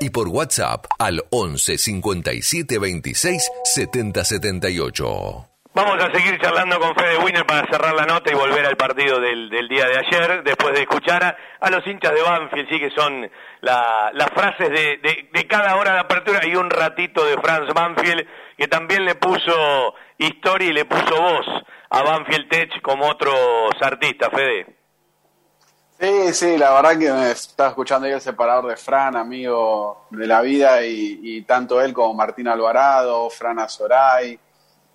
y por WhatsApp al 11 57 26 70 78. Vamos a seguir charlando con Fede Winner para cerrar la nota y volver al partido del, del día de ayer, después de escuchar a, los hinchas de Banfield, sí que son la- las frases de, de- de cada hora de apertura y un ratito de Franz Banfield, que también le puso historia y le puso voz a Banfield Tech como otros artistas, Fede. Sí, sí, la verdad que me estaba escuchando ahí el separador de Fran, amigo de la vida, y, tanto él como Martín Alvarado, Fran Azoray,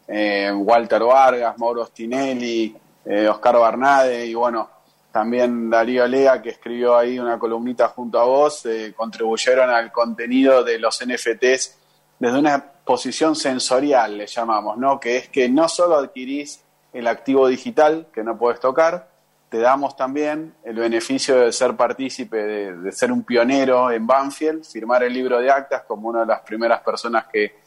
eh, Walter Vargas, Mauro Stinelli, eh, Oscar Barnade, y bueno, también Darío Lea, que escribió ahí una columnita junto a vos, eh, contribuyeron al contenido de los NFTs desde una posición sensorial, le llamamos, ¿no? Que es que no solo adquirís el activo digital, que no puedes tocar, te damos también el beneficio de ser partícipe, de, de ser un pionero en Banfield, firmar el libro de actas como una de las primeras personas que,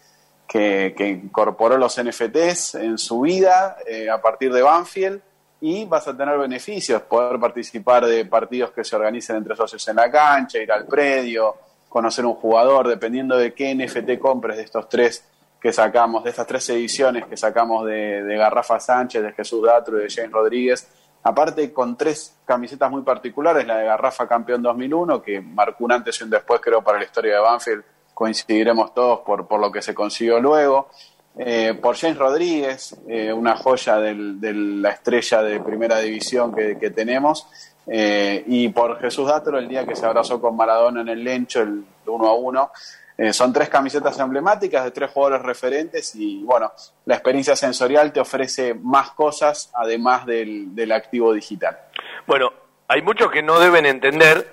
que, incorporó los NFTs en su vida eh, a partir de Banfield y vas a tener beneficios, poder participar de partidos que se organicen entre socios en la cancha, ir al predio, conocer un jugador, dependiendo de qué NFT compres de estos tres que sacamos, de estas tres ediciones que sacamos de, de Garrafa Sánchez, de Jesús Datro y de James Rodríguez, aparte con tres camisetas muy particulares, la de Garrafa Campeón 2001, que marcó un antes y un después creo para la historia de Banfield, coincidiremos todos por, por lo que se consiguió luego, eh, por James Rodríguez, eh, una joya de la estrella de primera división que, tenemos, eh, y por Jesús Datro el día que se abrazó con Maradona en el Lencho, el 1 a 1. Eh, son tres camisetas emblemáticas de tres jugadores referentes y bueno, la experiencia sensorial te ofrece más cosas además del, del activo digital. Bueno, hay muchos que no deben entender,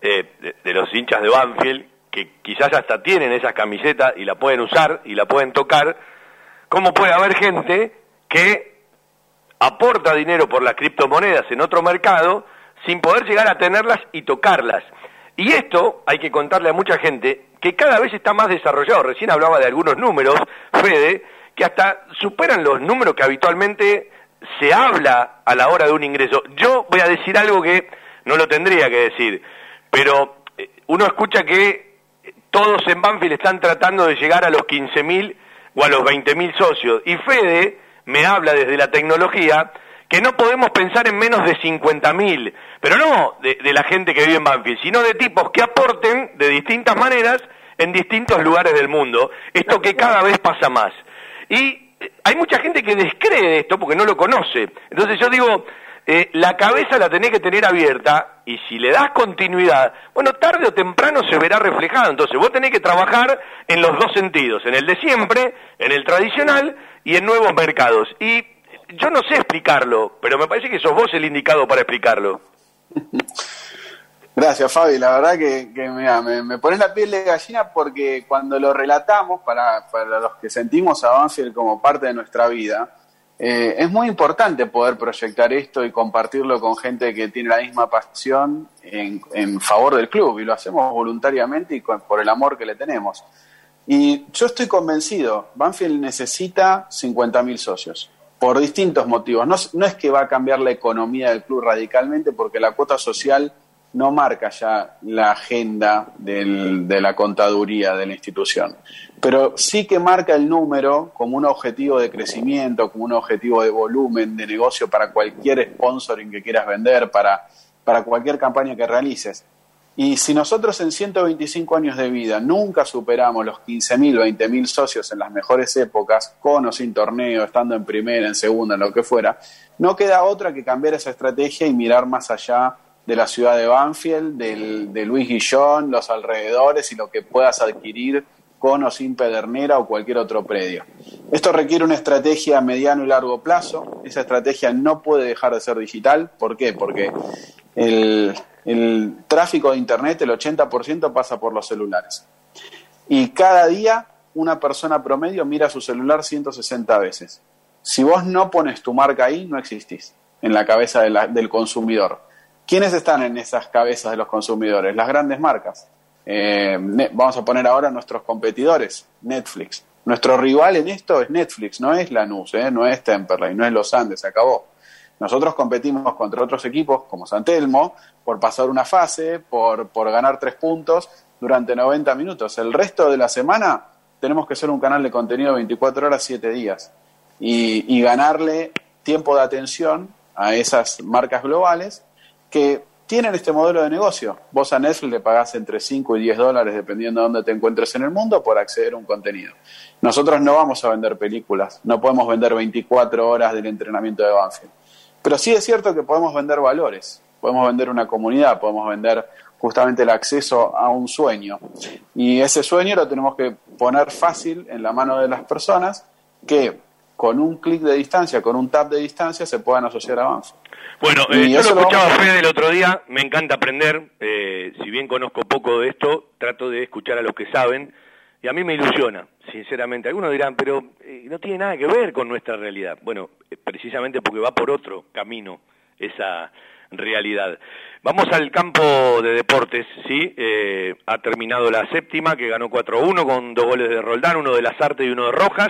eh, de, los hinchas de Banfield, que quizás hasta tienen esas camisetas y la pueden usar y la pueden tocar, cómo puede haber gente que aporta dinero por las criptomonedas en otro mercado sin poder llegar a tenerlas y tocarlas. Y esto hay que contarle a mucha gente que cada vez está más desarrollado. Recién hablaba de algunos números, Fede, que hasta superan los números que habitualmente se habla a la hora de un ingreso. Yo voy a decir algo que no lo tendría que decir, pero eh, uno escucha que todos en Banfield están tratando de llegar a los 15.000 o a los 20.000 socios. Y Fede me habla desde la tecnología que no podemos pensar en menos de 50.000, pero no de, de la gente que vive en Banfield, sino de tipos que aporten de distintas maneras en distintos lugares del mundo, esto que cada vez pasa más. Y eh, hay mucha gente que descree esto porque no lo conoce. Entonces yo digo, eh, la cabeza la tenés que tener abierta y si le das continuidad, bueno, tarde o temprano se verá reflejado. Entonces vos tenés que trabajar en los dos sentidos, en el de siempre, en el tradicional y en nuevos mercados. Y yo no sé explicarlo, pero me parece que sos vos el indicado para explicarlo. Gracias, Fabi. La verdad que, que me, me pones la piel de gallina porque cuando lo relatamos, para, para los que sentimos a Banfield como parte de nuestra vida, eh, es muy importante poder proyectar esto y compartirlo con gente que tiene la misma pasión en, en favor del club. Y lo hacemos voluntariamente y con- por el amor que le tenemos. Y yo estoy convencido, Banfield necesita 50.000 socios, por distintos motivos. No, no es que va a cambiar la economía del club radicalmente, porque la cuota social no marca ya la agenda del- de la contaduría de la institución, pero sí que marca el número como un objetivo de crecimiento, como un objetivo de volumen de negocio para cualquier sponsoring que quieras vender, para, para cualquier campaña que realices. Y si nosotros en 125 años de vida nunca superamos los 15.000, 20.000 socios en las mejores épocas, con o sin torneo, estando en primera, en segunda, en lo que fuera, no queda otra que cambiar esa estrategia y mirar más allá de la ciudad de Banfield, del, de Luis Guillón, los alrededores y lo que puedas adquirir con o sin Pedernera o cualquier otro predio. Esto requiere una estrategia a mediano y largo plazo. Esa estrategia no puede dejar de ser digital. ¿Por qué? Porque el, el tráfico de Internet, el 80% pasa por los celulares. Y cada día una persona promedio mira su celular 160 veces. Si vos no pones tu marca ahí, no existís en la cabeza del consumidor. ¿Quiénes están en esas cabezas de los consumidores? Las grandes marcas. Eh, vamos a poner ahora nuestros competidores, Netflix. Nuestro rival en esto es Netflix, no es Lanús, eh, no es Temperley, no es Los Andes, se acabó. Nosotros competimos contra otros equipos como San Telmo por pasar una fase, por, por ganar tres puntos durante 90 minutos. El resto de la semana tenemos que ser un canal de contenido 24 horas, 7 días y, y ganarle tiempo de atención a esas marcas globales que tienen este modelo de negocio. Vos a Netflix le pagás entre 5 y 10 dólares, dependiendo de dónde te encuentres en el mundo, por acceder a un contenido. Nosotros no vamos a vender películas, no podemos vender 24 horas del entrenamiento de Banfield. Pero sí es cierto que podemos vender valores, podemos vender una comunidad, podemos vender justamente el acceso a un sueño. Y ese sueño lo tenemos que poner fácil en la mano de las personas que con un clic de distancia, con un tap de distancia, se puedan asociar a Banfield. Bueno, eh, yo lo escuchaba Fede el otro día, me encanta aprender, eh, si bien conozco poco de esto, trato de escuchar a los que saben, y a mí me ilusiona, sinceramente. Algunos dirán, pero eh, no tiene nada que ver con nuestra realidad. Bueno, eh, precisamente porque va por otro camino esa realidad. Vamos al campo de deportes, ¿sí? Eh, ha terminado la séptima, que ganó 4-1 con dos goles de Roldán, uno de Lazarte y uno de Rojas.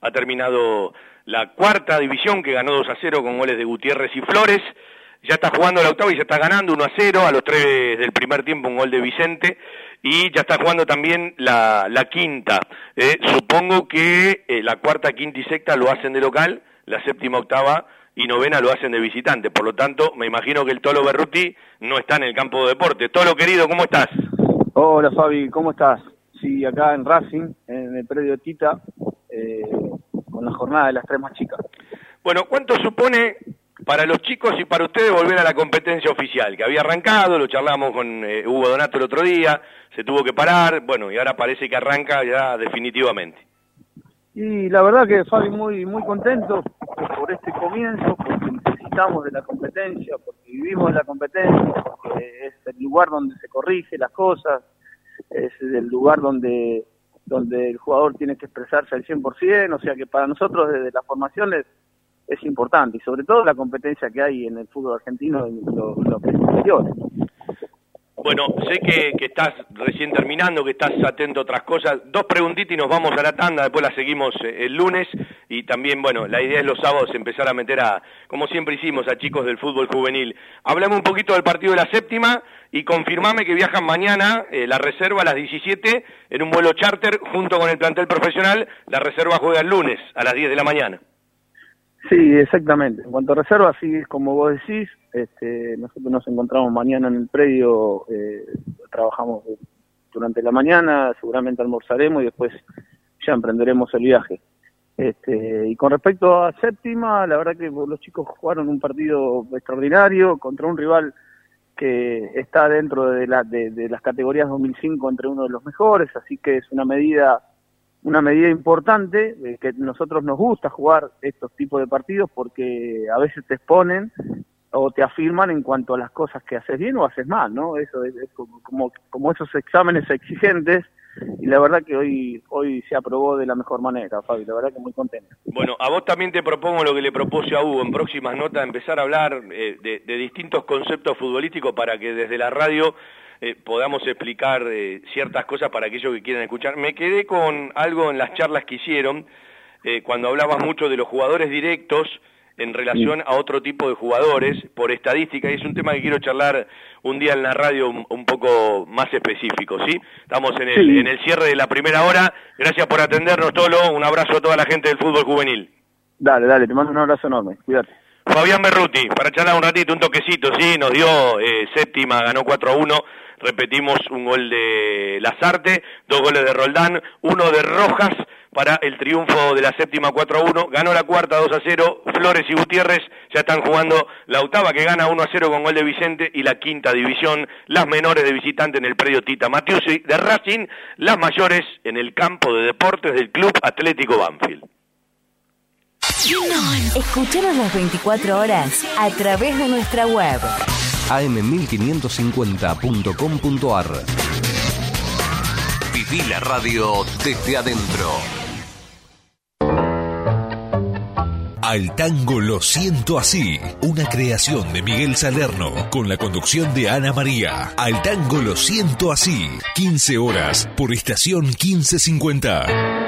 Ha terminado la cuarta división, que ganó 2-0 con goles de Gutiérrez y Flores. Ya está jugando la octava y ya está ganando 1-0 a los tres del primer tiempo, un gol de Vicente y ya está jugando también la, la quinta. Eh, supongo que eh, la cuarta, quinta y sexta lo hacen de local, la séptima, octava y novena lo hacen de visitante. Por lo tanto, me imagino que el Tolo Berruti no está en el campo de deporte. Tolo, querido, ¿cómo estás? Hola, Fabi, ¿cómo estás? Sí, acá en Racing, en el predio Tita, eh, con la jornada de las tres más chicas. Bueno, ¿cuánto supone para los chicos y para ustedes volver a la competencia oficial, que había arrancado, lo charlamos con eh, Hugo Donato el otro día, se tuvo que parar, bueno, y ahora parece que arranca ya definitivamente. Y la verdad que Fabi muy muy contento por este comienzo, porque necesitamos de la competencia, porque vivimos de la competencia, porque es el lugar donde se corrige las cosas, es el lugar donde donde el jugador tiene que expresarse al 100%, o sea que para nosotros desde la formación es importante y sobre todo la competencia que hay en el fútbol argentino en lo, lo Bueno, sé que, que, estás recién terminando, que estás atento a otras cosas. Dos preguntitas y nos vamos a la tanda, después la seguimos eh, el lunes. Y también, bueno, la idea es los sábados empezar a meter a, como siempre hicimos, a chicos del fútbol juvenil. Hablame un poquito del partido de la séptima y confirmame que viajan mañana eh, la reserva a las 17 en un vuelo charter junto con el plantel profesional. La reserva juega el lunes a las 10 de la mañana. Sí, exactamente. En cuanto a reservas, sí, como vos decís, este, nosotros nos encontramos mañana en el predio, eh, trabajamos durante la mañana, seguramente almorzaremos y después ya emprenderemos el viaje. Este, y con respecto a séptima, la verdad que los chicos jugaron un partido extraordinario contra un rival que está dentro de, la, de, de las categorías 2005 entre uno de los mejores, así que es una medida una medida importante, eh, que nosotros nos gusta jugar estos tipos de partidos porque a veces te exponen o te afirman en cuanto a las cosas que haces bien o haces mal, ¿no? Eso es, como, como, esos exámenes exigentes y la verdad que hoy hoy se aprobó de la mejor manera, Fabi, la verdad que muy contento. Bueno, a vos también te propongo lo que le propuse a Hugo en próximas notas, empezar a hablar eh, de distintos conceptos futbolísticos para que desde la radio eh, podamos explicar eh, ciertas cosas para aquellos que quieran escuchar. Me quedé con algo en las charlas que hicieron, eh, cuando hablabas mucho de los jugadores directos en relación a otro tipo de jugadores por estadística, y es un tema que quiero charlar un día en la radio un, poco más específico, ¿sí? Estamos en el, en el cierre de la primera hora, gracias por atendernos, Tolo, un abrazo a toda la gente del fútbol juvenil. Dale, dale, te mando un abrazo enorme, cuídate. Fabián Berruti, para charlar un ratito, un toquecito, ¿sí? Nos dio séptima, ganó 4 a 1 repetimos un gol de Lazarte, dos goles de Roldán, uno de Rojas para el triunfo de la séptima 4 a 1, ganó la cuarta 2 a 0, Flores y Gutiérrez ya están jugando la octava que gana 1 a 0 con gol de Vicente y la quinta división, las menores de visitante en el predio Tita Matiusi de Racing, las mayores en el campo de deportes del Club Atlético Banfield. Escuchanos las 24 horas a través de nuestra web am1550.com.ar. Viví la radio desde adentro. Al tango lo siento así, una creación de Miguel Salerno con la conducción de Ana María. Al tango lo siento así, 15 horas por estación 1550.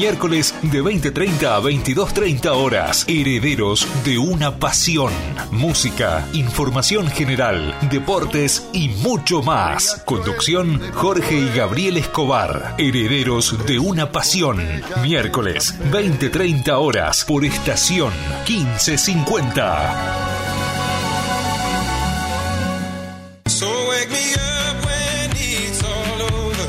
Miércoles de 20.30 a 22.30 horas. Herederos de una pasión. Música, información general, deportes y mucho más. Conducción Jorge y Gabriel Escobar. Herederos de una pasión. Miércoles 20.30 horas por estación 1550.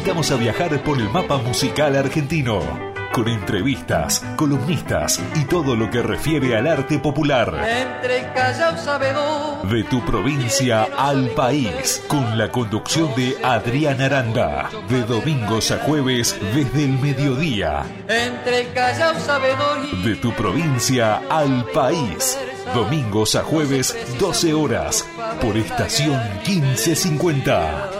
Invitamos a viajar por el mapa musical argentino, con entrevistas, columnistas y todo lo que refiere al arte popular. De tu provincia al país, con la conducción de Adrián Aranda, de domingos a jueves desde el mediodía. De tu provincia al país, domingos a jueves 12 horas, por estación 1550.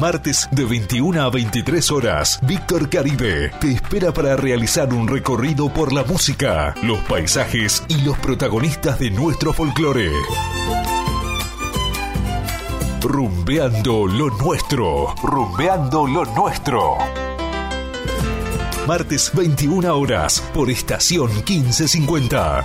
Martes de 21 a 23 horas, Víctor Caribe te espera para realizar un recorrido por la música, los paisajes y los protagonistas de nuestro folclore. Rumbeando lo nuestro. Rumbeando lo nuestro. Martes 21 horas por estación 1550.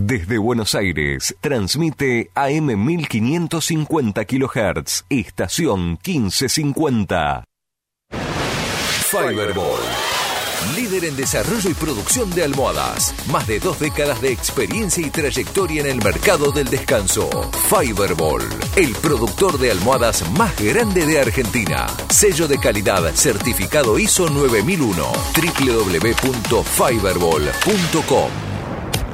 Desde Buenos Aires, transmite AM 1550 kHz, estación 1550. Fiberball. Líder en desarrollo y producción de almohadas. Más de dos décadas de experiencia y trayectoria en el mercado del descanso. Fiberball, el productor de almohadas más grande de Argentina. Sello de calidad certificado ISO 9001. www.fiberball.com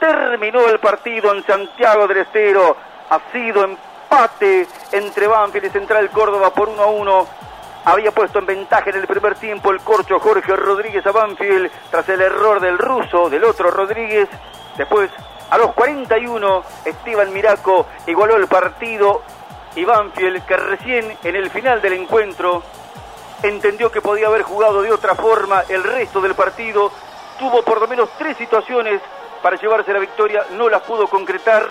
Terminó el partido en Santiago del Estero. Ha sido empate entre Banfield y Central Córdoba por 1 a 1. Había puesto en ventaja en el primer tiempo el corcho Jorge Rodríguez a Banfield tras el error del ruso, del otro Rodríguez. Después, a los 41, Esteban Miraco igualó el partido y Banfield, que recién en el final del encuentro entendió que podía haber jugado de otra forma el resto del partido, tuvo por lo menos tres situaciones para llevarse la victoria, no las pudo concretar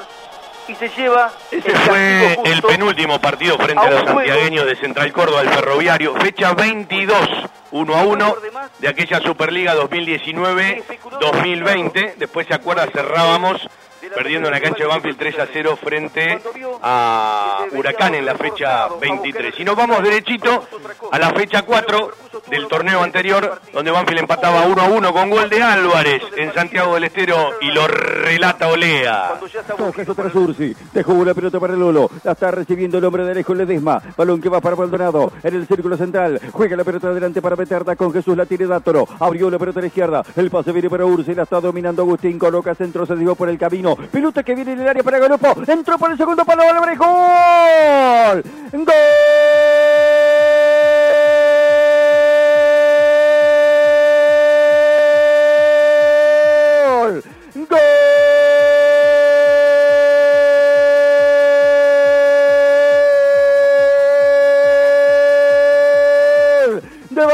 y se lleva Ese fue el penúltimo partido frente a los santiagueños de Central Córdoba, el Ferroviario, fecha 22, 1 a 1 de aquella Superliga 2019-2020. Después se acuerda, cerrábamos perdiendo en la cancha de Banfield 3 a 0 frente a Huracán en la fecha 23. Y nos vamos derechito a la fecha 4 del torneo anterior, donde Banfield empataba 1 a 1 con gol de Álvarez en Santiago del Estero y lo relata Olea. Toca contra Sursi. Dejó una pelota para Lolo. La está recibiendo el hombre de lejos Ledesma. Balón que va para Maldonado. En el círculo central. Juega la pelota adelante para meterla con Jesús. La tiene Dátoro. Abrió la pelota a la izquierda. El pase viene para Ursi. La está dominando Agustín. Coloca centro. Se dio por el camino. Pelota que viene en el área para Galopo. Entró por el segundo palo. ¡Gol! ¡Gol! ¡Gol! de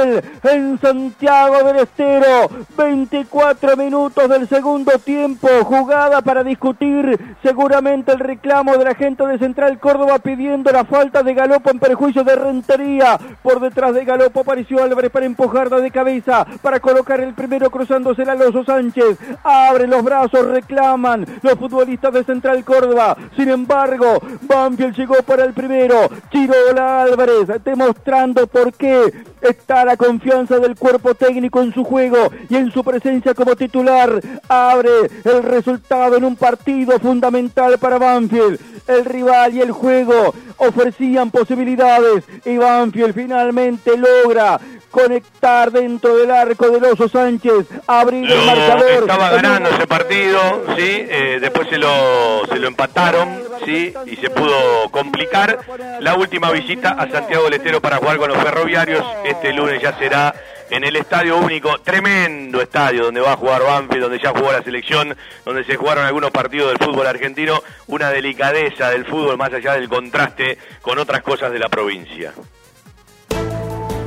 En Santiago del Estero. 24 minutos del segundo tiempo. Jugada para discutir seguramente el reclamo de la gente de Central Córdoba pidiendo la falta de Galopo en perjuicio de Rentería. Por detrás de Galopo apareció Álvarez para empujarla de cabeza, para colocar el primero cruzándose a Loso Sánchez. Abre los brazos, reclaman los futbolistas de Central Córdoba. Sin embargo, Banfield llegó para el primero. Chirola Álvarez demostrando por qué está la confianza del cuerpo técnico en su juego y en su presencia como titular. Abre el resultado en un partido fundamental para Banfield. El rival y el juego ofrecían posibilidades y Banfield finalmente logra conectar dentro del arco del Oso Sánchez, abrir el marcador. estaba ganando ese partido, sí, eh, después se lo, se lo empataron, sí, y se pudo complicar. La última visita a Santiago del Estero para jugar con los ferroviarios, este lunes ya será en el Estadio Único, tremendo estadio donde va a jugar Banfield, donde ya jugó la selección, donde se jugaron algunos partidos del fútbol argentino, una delicadeza del fútbol más allá del contraste con otras cosas de la provincia.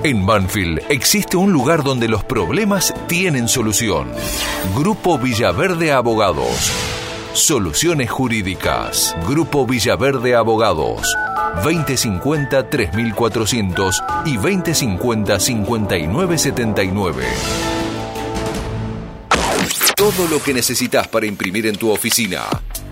En Banfield existe un lugar donde los problemas tienen solución. Grupo Villaverde Abogados. Soluciones jurídicas. Grupo Villaverde Abogados. 2050-3400 y 2050-5979. Todo lo que necesitas para imprimir en tu oficina.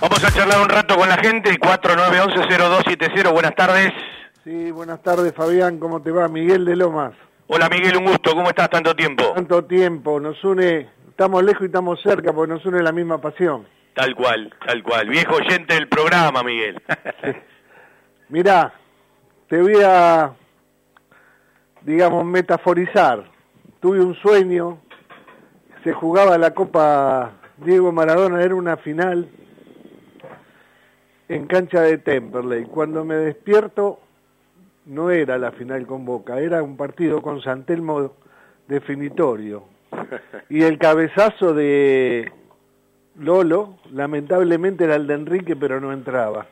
Vamos a charlar un rato con la gente. 4911-0270. Buenas tardes. Sí, buenas tardes Fabián, ¿cómo te va? Miguel de Lomas. Hola Miguel, un gusto. ¿Cómo estás tanto tiempo? Tanto tiempo, nos une, estamos lejos y estamos cerca porque nos une la misma pasión. Tal cual, tal cual. Viejo oyente del programa, Miguel. Mirá, te voy a, digamos, metaforizar. Tuve un sueño, se jugaba la Copa Diego Maradona, era una final en cancha de Temperley. Cuando me despierto, no era la final con Boca, era un partido con Santelmo definitorio. Y el cabezazo de Lolo, lamentablemente era el de Enrique, pero no entraba.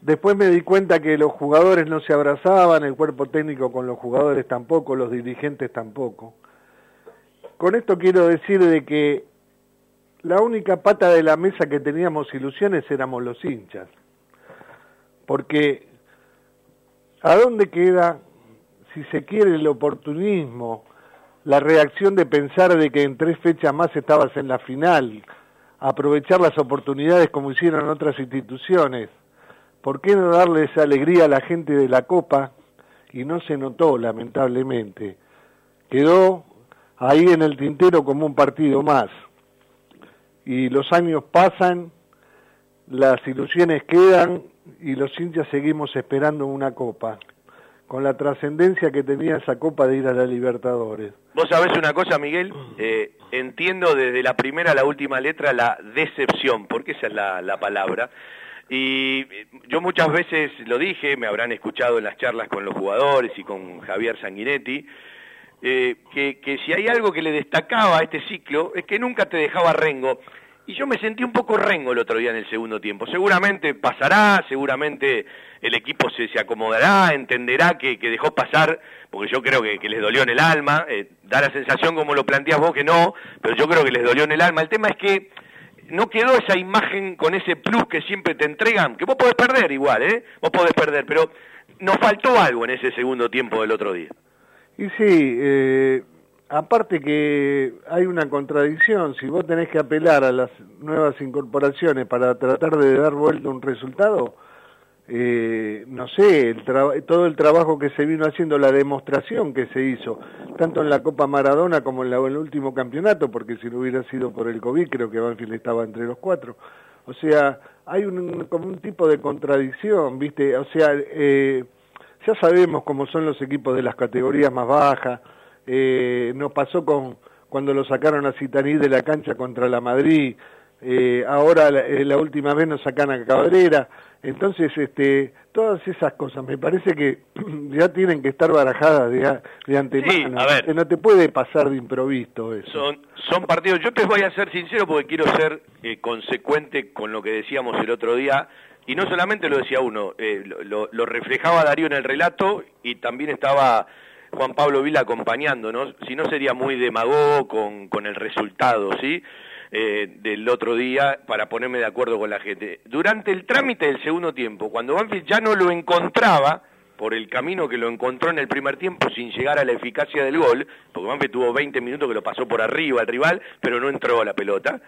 Después me di cuenta que los jugadores no se abrazaban, el cuerpo técnico con los jugadores tampoco, los dirigentes tampoco. Con esto quiero decir de que la única pata de la mesa que teníamos ilusiones éramos los hinchas. Porque ¿a dónde queda, si se quiere, el oportunismo, la reacción de pensar de que en tres fechas más estabas en la final, aprovechar las oportunidades como hicieron otras instituciones? ¿Por qué no darle esa alegría a la gente de la Copa? Y no se notó, lamentablemente. Quedó ahí en el tintero como un partido más y los años pasan, las ilusiones quedan y los hinchas seguimos esperando una copa, con la trascendencia que tenía esa copa de ir a la Libertadores. Vos sabés una cosa, Miguel, eh, entiendo desde la primera a la última letra la decepción, porque esa es la, la palabra. Y eh, yo muchas veces lo dije, me habrán escuchado en las charlas con los jugadores y con Javier Sanguinetti, eh, que, si hay algo que le destacaba a este ciclo es que nunca te dejaba rengo. Y yo me sentí un poco rengo el otro día en el segundo tiempo. Seguramente pasará, seguramente el equipo se, se acomodará, entenderá que, que, dejó pasar, porque yo creo que, que les dolió en el alma. Eh, da la sensación como lo planteas vos que no, pero yo creo que les dolió en el alma. El tema es que no quedó esa imagen con ese plus que siempre te entregan, que vos podés perder igual, ¿eh? Vos podés perder, pero nos faltó algo en ese segundo tiempo del otro día. Y sí, eh, aparte que hay una contradicción, si vos tenés que apelar a las nuevas incorporaciones para tratar de dar vuelta un resultado, eh, no sé, el todo el trabajo que se vino haciendo, la demostración que se hizo, tanto en la Copa Maradona como en, la, en el último campeonato, porque si no hubiera sido por el COVID, creo que Banfield estaba entre los cuatro. O sea, hay un, como un tipo de contradicción, ¿viste? O sea, eh, ya sabemos cómo son los equipos de las categorías más bajas, eh, nos pasó con cuando lo sacaron a Citaní de la cancha contra la Madrid, eh, ahora la, eh, la, última vez nos sacan a Cabrera, entonces este, todas esas cosas me parece que ya tienen que estar barajadas de, de antemano, sí, a ver, no te puede pasar de improviso eso. Son, son partidos, yo te voy a ser sincero porque quiero ser eh, consecuente con lo que decíamos el otro día, y no solamente lo decía uno, eh, lo, reflejaba Darío en el relato y también estaba Juan Pablo Vila acompañándonos, si no sería muy demagogo con, con el resultado, ¿sí? Eh, del otro día para ponerme de acuerdo con la gente. Durante el trámite del segundo tiempo, cuando Banfield ya no lo encontraba, por el camino que lo encontró en el primer tiempo sin llegar a la eficacia del gol, porque Banfield tuvo 20 minutos que lo pasó por arriba al rival, pero no entró a la pelota,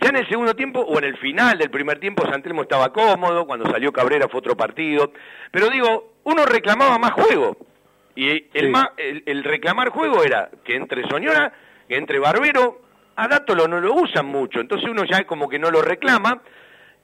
ya en el segundo tiempo o en el final del primer tiempo Santelmo estaba cómodo, cuando salió Cabrera fue otro partido, pero digo, uno reclamaba más juego. Y el, sí. más, el, el, reclamar juego era que entre Soñora, que entre Barbero, a Dátolo no lo usan mucho, entonces uno ya como que no lo reclama.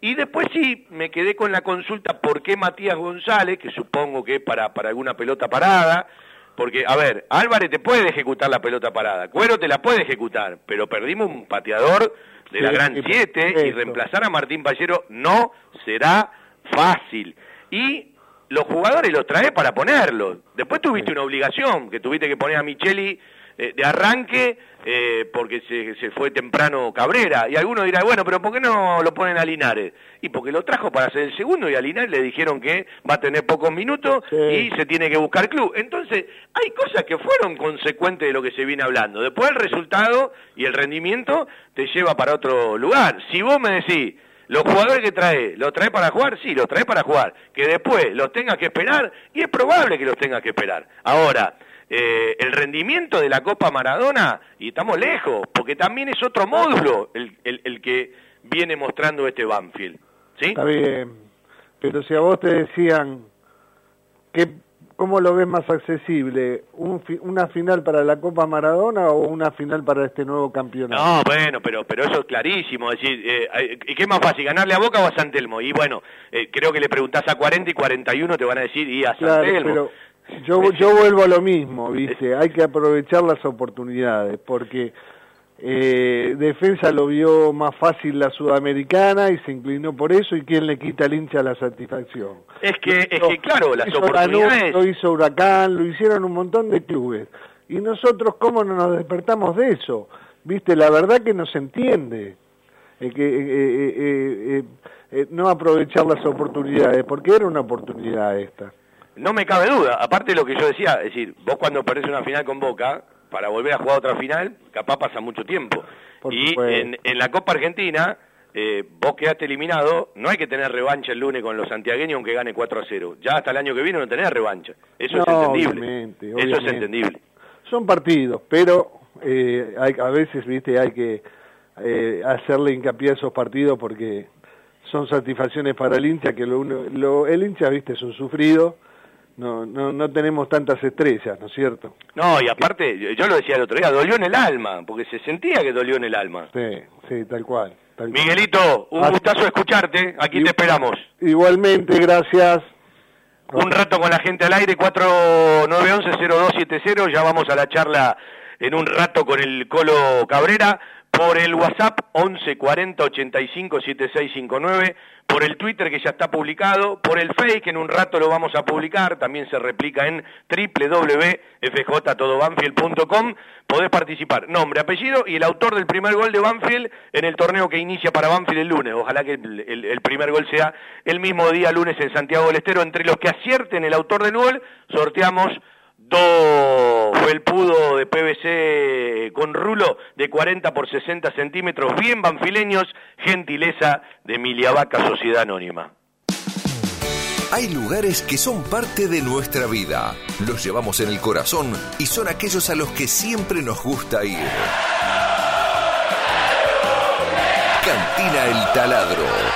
Y después sí, me quedé con la consulta por qué Matías González, que supongo que es para, para alguna pelota parada, porque, a ver, Álvarez te puede ejecutar la pelota parada, Cuero te la puede ejecutar, pero perdimos un pateador de la Gran 7 y reemplazar a Martín Pallero no será fácil. Y los jugadores los traes para ponerlos. Después tuviste una obligación, que tuviste que poner a Micheli eh, de arranque eh, porque se, se fue temprano Cabrera. Y alguno dirá, bueno, pero ¿por qué no lo ponen a Linares? Y porque lo trajo para ser el segundo y a Linares le dijeron que va a tener pocos minutos y se tiene que buscar club. Entonces, hay cosas que fueron consecuentes de lo que se viene hablando. Después el resultado y el rendimiento te lleva para otro lugar. Si vos me decís, los jugadores que trae, ¿los trae para jugar? Sí, los trae para jugar. Que después los tengas que esperar, y es probable que los tengas que esperar. Ahora, eh, el rendimiento de la Copa Maradona, y estamos lejos, porque también es otro módulo el, el, el que viene mostrando este Banfield. ¿Sí? Está bien, pero si a vos te decían, que, ¿cómo lo ves más accesible? Un fi- ¿Una final para la Copa Maradona o una final para este nuevo campeonato? No, bueno, pero pero eso es clarísimo. Es decir, eh, ¿qué es más fácil, ganarle a Boca o a San Telmo? Y bueno, eh, creo que le preguntás a 40 y 41 te van a decir, y a San Claro, Telmo. pero yo, yo vuelvo a lo mismo, ¿viste? Hay que aprovechar las oportunidades, porque eh, Defensa lo vio más fácil la Sudamericana y se inclinó por eso, y quién le quita al hincha la satisfacción. Es que, es que claro, las hizo oportunidades... Lanús, lo hizo Huracán, lo hicieron un montón de clubes. Y nosotros, ¿cómo no nos despertamos de eso? ¿Viste? La verdad que no se entiende. Eh, que, eh, eh, eh, eh, eh, no aprovechar las oportunidades, porque era una oportunidad esta. No me cabe duda, aparte de lo que yo decía, es decir, vos cuando perdés una final con Boca, para volver a jugar otra final, capaz pasa mucho tiempo. Por y en, en la Copa Argentina, eh, vos quedaste eliminado, no hay que tener revancha el lunes con los santiagueños aunque gane 4 a 0. Ya hasta el año que viene no tenés revancha. Eso es entendible. obviamente, Eso es entendible. Son partidos, pero eh, hay, a veces, viste, hay que eh, hacerle hincapié a esos partidos porque son satisfacciones para el hincha, que lo, lo- el hincha, viste, es un sufrido, no, no, no tenemos tantas estrellas, ¿no es cierto? No, y aparte, yo- lo decía el otro día, dolió en el alma, porque se sentía que dolió en el alma. Sí, sí, tal cual. tal cual. Miguelito, un gustazo escucharte, aquí te esperamos. Igualmente, gracias. Un rato con la gente al aire, 4911-0270, ya vamos a la charla en un rato con el Colo Cabrera, por el WhatsApp 1140 85 7659, por el Twitter que ya está publicado, por el Face que en un rato lo vamos a publicar, también se replica en www.fjtodobanfield.com, podés participar, nombre, apellido y el autor del primer gol de Banfield en el torneo que inicia para Banfield el lunes, ojalá que el- el primer gol sea el mismo día lunes en Santiago del Estero, entre los que acierten el autor del gol, sorteamos dos felpudo de PVC con rulo de 40 por 60 centímetros, bien banfileños, gentileza de Emilia Vaca Sociedad Anónima. Hay lugares que son parte de nuestra vida. Los llevamos en el corazón y son aquellos a los que siempre nos gusta ir. Cantina El Taladro,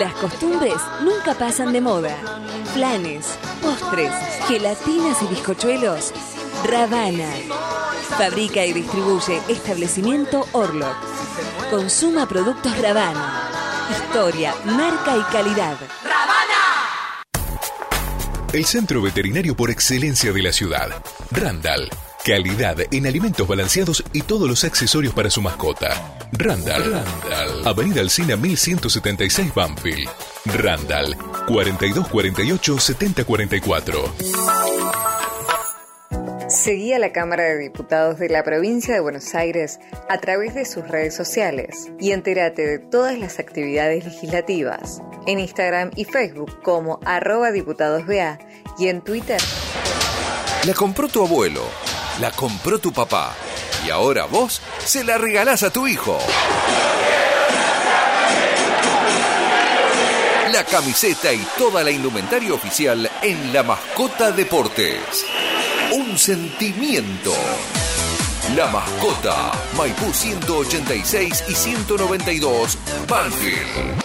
Las costumbres nunca pasan de moda. Planes, postres, gelatinas y bizcochuelos. Ravana. Fabrica y distribuye establecimiento Orlok. Consuma productos Ravana. Historia, marca y calidad. El centro veterinario por excelencia de la ciudad. Randall. Calidad en alimentos balanceados y todos los accesorios para su mascota. Randall. Randall. Avenida Alcina 1176 Banfield. Randall. 4248 7044. Seguí a la Cámara de Diputados de la provincia de Buenos Aires a través de sus redes sociales y entérate de todas las actividades legislativas en Instagram y Facebook como arroba diputadosBA y en Twitter La compró tu abuelo, la compró tu papá y ahora vos se la regalás a tu hijo. La camiseta y toda la indumentaria oficial en La Mascota Deportes. Un sentimiento. La Mascota, Maipú 186 y 192, Banfield.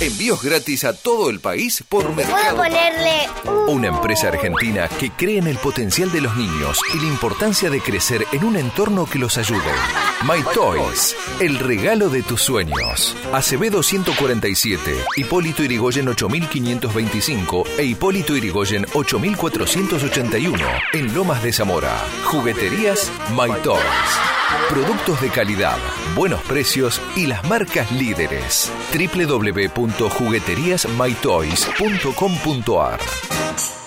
Envíos gratis a todo el país por ¿Puedo Mercado ponerle un... Una empresa argentina que cree en el potencial de los niños y la importancia de crecer en un entorno que los ayude. My Toys, el regalo de tus sueños. Acevedo 147, Hipólito Irigoyen 8525 e Hipólito Irigoyen 8481 en Lomas de Zamora. Jugueterías My Toys. Productos de calidad, buenos precios y las marcas líderes. www.jugueteriasmytoys.com.ar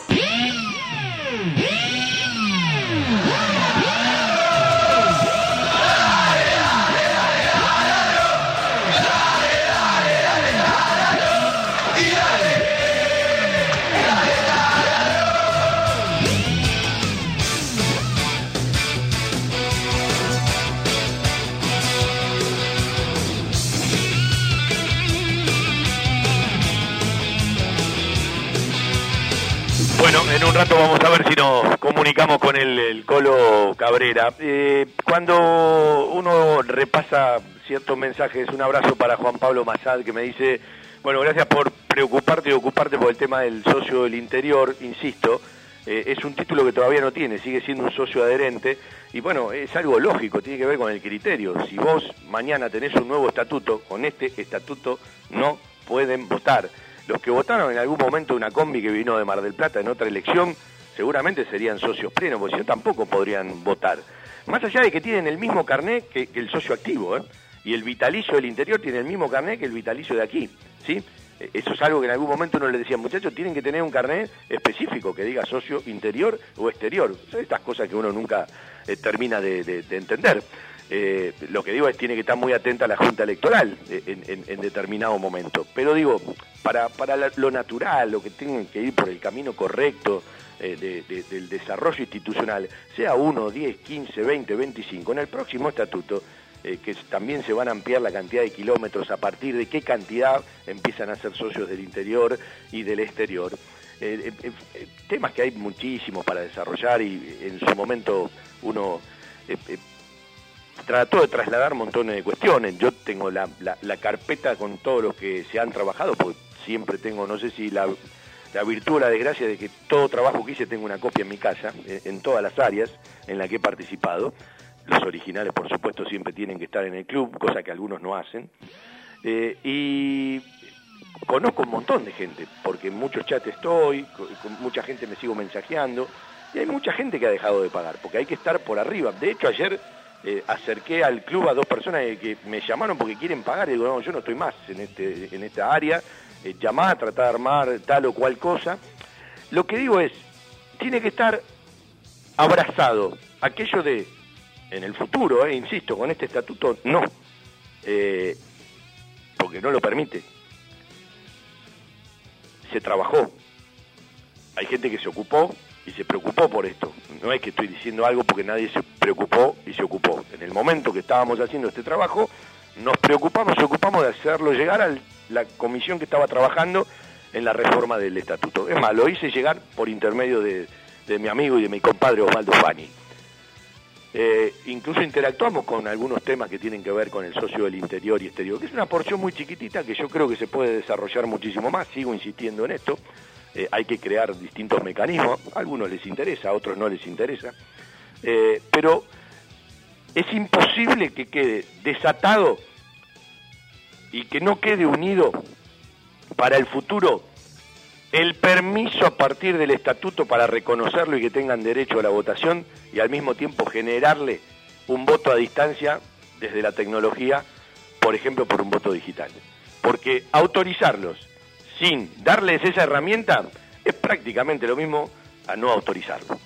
un rato vamos a ver si nos comunicamos con el, el Colo Cabrera. Eh, cuando uno repasa ciertos mensajes, un abrazo para Juan Pablo Mazad que me dice, bueno, gracias por preocuparte y ocuparte por el tema del socio del interior, insisto, eh, es un título que todavía no tiene, sigue siendo un socio adherente y bueno, es algo lógico, tiene que ver con el criterio. Si vos mañana tenés un nuevo estatuto, con este estatuto no pueden votar. Los que votaron en algún momento una combi que vino de Mar del Plata en otra elección, seguramente serían socios plenos, porque si no tampoco podrían votar. Más allá de que tienen el mismo carnet que, el socio activo, ¿eh? y el vitalicio del interior tiene el mismo carnet que el vitalicio de aquí, ¿sí? Eh, Eso es algo que en algún momento uno le decía, muchachos, tienen que tener un carnet específico que diga socio interior o exterior. Son estas cosas que uno nunca eh, termina de entender. Eh, lo que digo es tiene que estar muy atenta a la Junta Electoral eh, en, determinado momento. Pero digo, para, para lo natural, lo que tienen que ir por el camino correcto eh, de- de- del desarrollo institucional, sea 1, 10, 15, 20, 25, en el próximo estatuto, que también se van a ampliar la cantidad de kilómetros a partir de qué cantidad empiezan a ser socios del interior y del exterior. Temas que hay muchísimos para desarrollar y en su momento uno trató de trasladar montones de cuestiones. Yo tengo la, la- carpeta con todos los que se han trabajado, porque siempre tengo, no sé si la, la virtud o la desgracia de que todo trabajo que hice tengo una copia en mi casa, en, todas las áreas en las que he participado. Los originales, por supuesto, siempre tienen que estar en el club, cosa que algunos no hacen. Eh, y conozco un montón de gente, porque en muchos chats estoy, con mucha gente me sigo mensajeando, y hay mucha gente que ha dejado de pagar, porque hay que estar por arriba. De hecho, ayer eh, acerqué al club a dos personas que, me llamaron porque quieren pagar, y digo, no, yo no estoy más en, este, en esta área, eh, llamá, tratá de armar tal o cual cosa. Lo que digo es, tiene que estar abrazado aquello de, en el futuro, eh, insisto, con este estatuto, no, Eh, porque no lo permite. Se trabajó, hay gente que se ocupó y se preocupó por esto. No es que estoy diciendo algo porque nadie se preocupó y se ocupó. En el momento que estábamos haciendo este trabajo, nos preocupamos y ocupamos de hacerlo llegar a la comisión que estaba trabajando en la reforma del estatuto. Es más, lo hice llegar por intermedio de, de mi amigo y de mi compadre Osvaldo Fani. Eh, incluso interactuamos con algunos temas que tienen que ver con el socio del interior y exterior, que es una porción muy chiquitita que yo creo que se puede desarrollar muchísimo más, sigo insistiendo en esto, Eh, hay que crear distintos mecanismos, a algunos les interesa, a otros no les interesa, Eh, pero es imposible que quede desatado y que no quede unido para el futuro el permiso a partir del estatuto para reconocerlo y que tengan derecho a la votación y al mismo tiempo generarle un voto a distancia desde la tecnología, por ejemplo, por un voto digital. Porque autorizarlos sin darles esa herramienta es prácticamente lo mismo a no autorizarlo.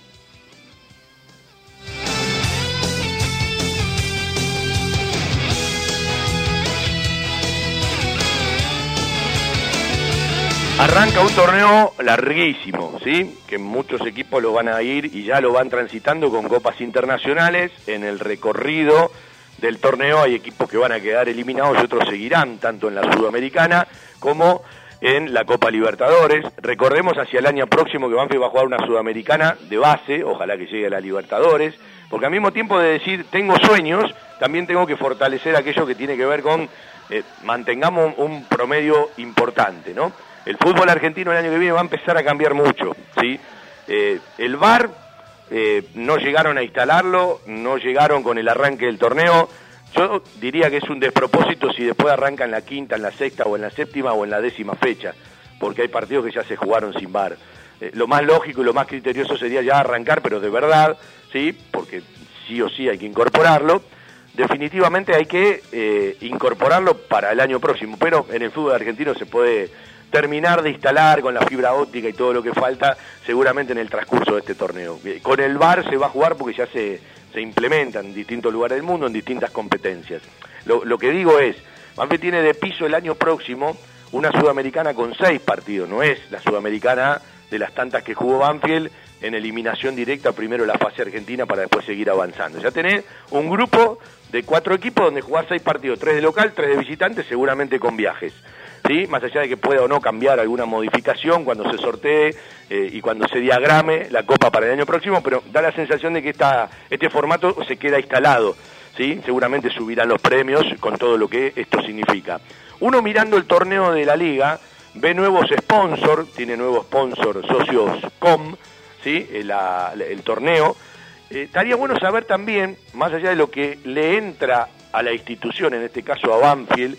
Arranca un torneo larguísimo, ¿sí? Que muchos equipos lo van a ir y ya lo van transitando con copas internacionales. En el recorrido del torneo hay equipos que van a quedar eliminados y otros seguirán, tanto en la Sudamericana como en la Copa Libertadores. Recordemos hacia el año próximo que Banfield va a jugar una Sudamericana de base, ojalá que llegue a la Libertadores. Porque al mismo tiempo de decir tengo sueños, también tengo que fortalecer aquello que tiene que ver con eh, mantengamos un promedio importante, ¿no? El fútbol argentino el año que viene va a empezar a cambiar mucho, ¿sí? Eh, el VAR eh, no llegaron a instalarlo, no llegaron con el arranque del torneo. Yo diría que es un despropósito si después arranca en la quinta, en la sexta o en la séptima o en la décima fecha, porque hay partidos que ya se jugaron sin VAR. lo más lógico y lo más criterioso sería ya arrancar, pero de verdad, ¿sí? Porque sí o sí hay que incorporarlo definitivamente hay que eh, incorporarlo para el año próximo, pero en el fútbol argentino se puede terminar de instalar con la fibra óptica y todo lo que falta seguramente en el transcurso de este torneo. Eh, con el VAR se va a jugar porque ya se, se implementa en distintos lugares del mundo, en distintas competencias. Lo, lo que digo es, Banfield tiene de piso el año próximo una sudamericana con seis partidos, no es la sudamericana de las tantas que jugó Banfield en eliminación directa primero la fase argentina para después seguir avanzando. Ya tenés un grupo de cuatro equipos donde jugar seis partidos, tres de local, tres de visitante, seguramente con viajes. ¿Sí? Más allá de que pueda o no cambiar alguna modificación cuando se sortee eh, y cuando se diagrame la Copa para el año próximo, pero da la sensación de que esta, este formato se queda instalado. ¿sí? Seguramente subirán los premios con todo lo que esto significa. Uno mirando el torneo de la liga ve nuevos sponsors, tiene nuevos sponsors, socios com, ¿sí? el, el torneo, eh, estaría bueno saber también, más allá de lo que le entra a la institución, en este caso a Banfield,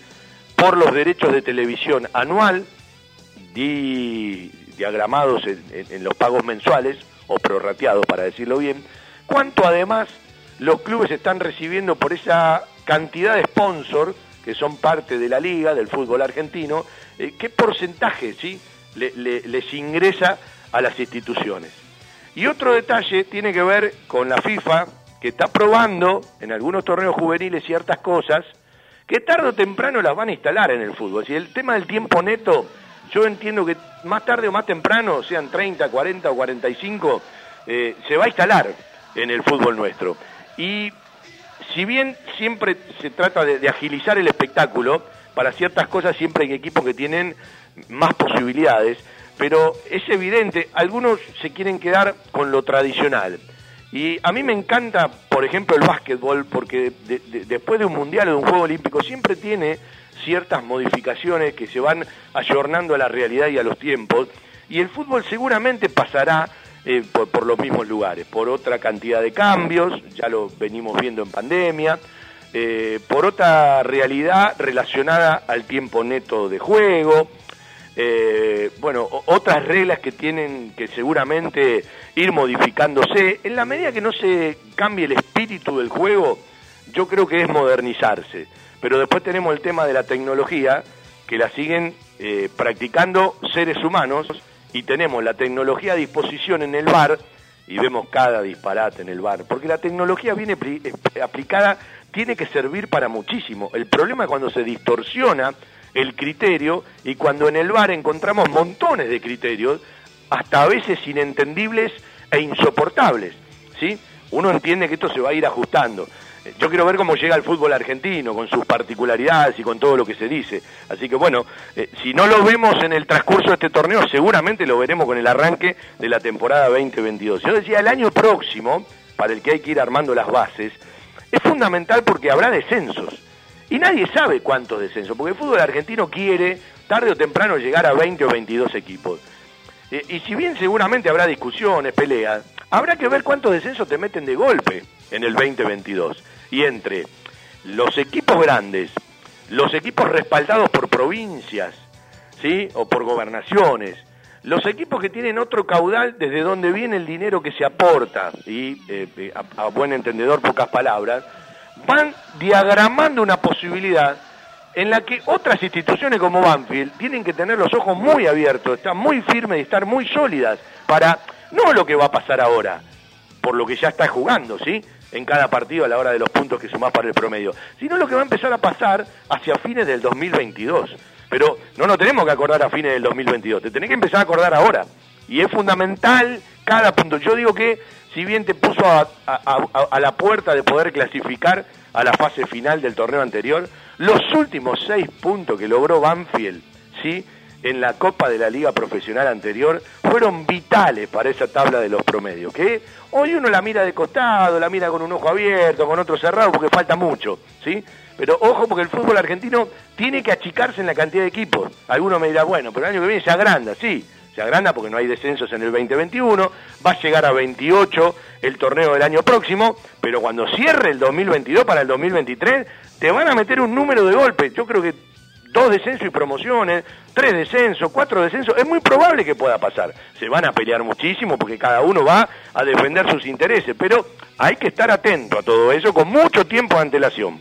por los derechos de televisión anual, diagramados en, los pagos mensuales, o prorrateados para decirlo bien, cuánto además los clubes están recibiendo por esa cantidad de sponsors que son parte de la liga, del fútbol argentino, eh, qué porcentaje ¿sí? les ingresa a las instituciones. Y otro detalle tiene que ver con la FIFA, que está probando en algunos torneos juveniles ciertas cosas que tarde o temprano las van a instalar en el fútbol. Si el tema del tiempo neto, yo entiendo que más tarde o más temprano, sean 30, 40 o 45, eh, se va a instalar en el fútbol nuestro. Y si bien siempre se trata de agilizar el espectáculo, para ciertas cosas siempre hay equipos que tienen más posibilidades, pero es evidente, algunos se quieren quedar con lo tradicional. Y a mí me encanta, por ejemplo, el básquetbol, porque después de un mundial o de un juego olímpico siempre tiene ciertas modificaciones que se van ayornando a la realidad y a los tiempos, y el fútbol seguramente pasará eh, por, los mismos lugares, por otra cantidad de cambios, ya lo venimos viendo en pandemia, eh, por otra realidad relacionada al tiempo neto de juego, eh, bueno, otras reglas que tienen que seguramente ir modificándose. En la medida que no se cambie el espíritu del juego, yo creo que es modernizarse. Pero después tenemos el tema de la tecnología, que la siguen eh, practicando seres humanos, y tenemos la tecnología a disposición en el bar, y vemos cada disparate en el bar, porque la tecnología viene aplicada, tiene que servir para muchísimo. El problema es cuando se distorsiona el criterio y cuando en el bar encontramos montones de criterios, hasta a veces inentendibles e insoportables, ¿sí? Uno entiende que esto se va a ir ajustando. Yo quiero ver cómo llega el fútbol argentino, con sus particularidades y con todo lo que se dice. Así que bueno, eh, si no lo vemos en el transcurso de este torneo, seguramente lo veremos con el arranque de la temporada 2022. Yo decía, el año próximo, para el que hay que ir armando las bases, es fundamental porque habrá descensos. Y nadie sabe cuántos descensos, porque el fútbol argentino quiere tarde o temprano llegar a 20 o 22 equipos. Eh, y si bien seguramente habrá discusiones, peleas, habrá que ver cuántos descensos te meten de golpe en el 2022. Y entre los equipos grandes, los equipos respaldados por provincias, ¿sí? O por gobernaciones, los equipos que tienen otro caudal desde donde viene el dinero que se aporta, y eh, a buen entendedor pocas palabras, van diagramando una posibilidad en la que otras instituciones como Banfield tienen que tener los ojos muy abiertos, estar muy firmes y estar muy sólidas para no lo que va a pasar ahora, por lo que ya está jugando, ¿sí? En cada partido a la hora de los puntos que sumás para el promedio, sino lo que va a empezar a pasar hacia fines del 2022. Pero no nos tenemos que acordar a fines del 2022, te tenés que empezar a acordar ahora. Y es fundamental cada punto. Yo digo que si bien te puso a, la puerta de poder clasificar a la fase final del torneo anterior, los últimos seis puntos que logró Banfield, ¿sí? en la Copa de la Liga Profesional anterior fueron vitales para esa tabla de los promedios, que hoy uno la mira de costado, la mira con un ojo abierto, con otro cerrado, porque falta mucho, ¿sí? Pero ojo porque el fútbol argentino tiene que achicarse en la cantidad de equipos. Alguno me dirá, bueno, pero el año que viene se agranda, sí, se agranda porque no hay descensos en el 2021, va a llegar a 28 el torneo del año próximo, pero cuando cierre el 2022 para el 2023, te van a meter un número de golpes. Yo creo que dos descensos y promociones, tres descensos, cuatro descensos, es muy probable que pueda pasar. Se van a pelear muchísimo porque cada uno va a defender sus intereses, pero hay que estar atento a todo eso con mucho tiempo de antelación.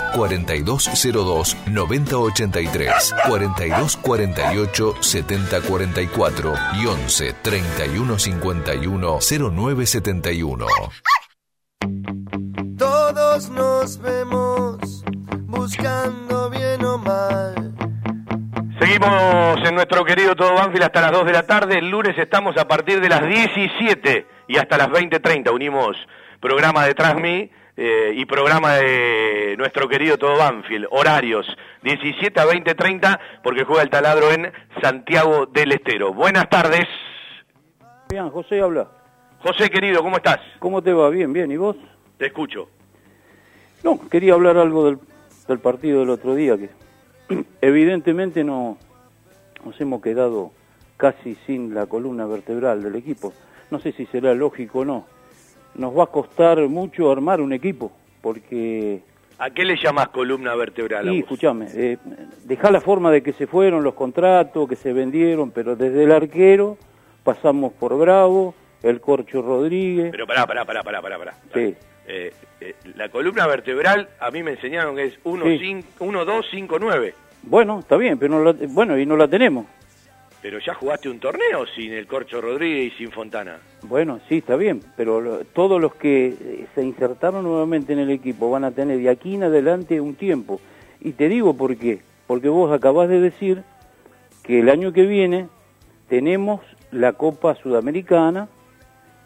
4202-9083, 4248-7044 y 11 3151 0971. Todos nos vemos buscando bien o mal. Seguimos en nuestro querido Todo Banfield hasta las 2 de la tarde. El lunes estamos a partir de las 17 y hasta las 20.30. Unimos programa de Transmi eh, y programa de nuestro querido Todo Banfield. Horarios 17 a 20.30 porque juega el taladro en Santiago del Estero. Buenas tardes. Bien, José habla. José querido, ¿cómo estás? ¿Cómo te va? Bien, bien. ¿Y vos? Te escucho. No, quería hablar algo del, del partido del otro día, que evidentemente no nos hemos quedado casi sin la columna vertebral del equipo. No sé si será lógico o no. Nos va a costar mucho armar un equipo, porque... ¿A qué le llamas columna vertebral? Sí, escúchame, eh, dejá la forma de que se fueron los contratos, que se vendieron, pero desde el arquero pasamos por Bravo, el Corcho Rodríguez... Pero pará, pará, pará, pará, pará. pará. Sí. Eh, eh, la columna vertebral a mí me enseñaron que es 1, Sí. 5, 1 2, 5, 9. Bueno, está bien, pero no la, bueno, y no la tenemos. Pero ya jugaste un torneo sin el Corcho Rodríguez y sin Fontana. Bueno, sí, está bien, pero lo- todos los que eh, se insertaron nuevamente en el equipo van a tener de aquí en adelante un tiempo. Y te digo por qué. Porque vos acabás de decir que el año que viene tenemos la Copa Sudamericana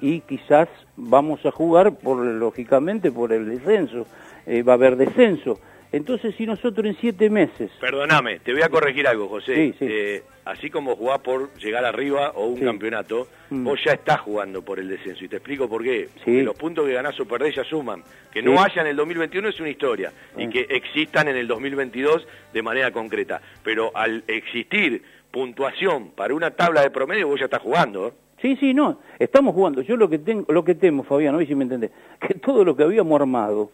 y quizás vamos a jugar, por lógicamente, por el descenso. Eh, va a haber descenso. Entonces, si nosotros en siete meses... Perdóname, te voy a corregir algo, José. Sí, sí. Eh, así como jugás por llegar arriba o un Sí. campeonato, Mm. vos ya estás jugando por el descenso. Y te explico por qué. Porque los puntos que ganás o perdés ya suman. Que no haya en el 2021 es una historia. Y Mm. que existan en el 2022 de manera concreta. Pero al existir puntuación para una tabla de promedio, vos ya estás jugando. ¿eh? Sí, sí, no, estamos jugando. Yo lo que tengo, lo que temo, Fabián, hoy si me entendés, que todo lo que habíamos armado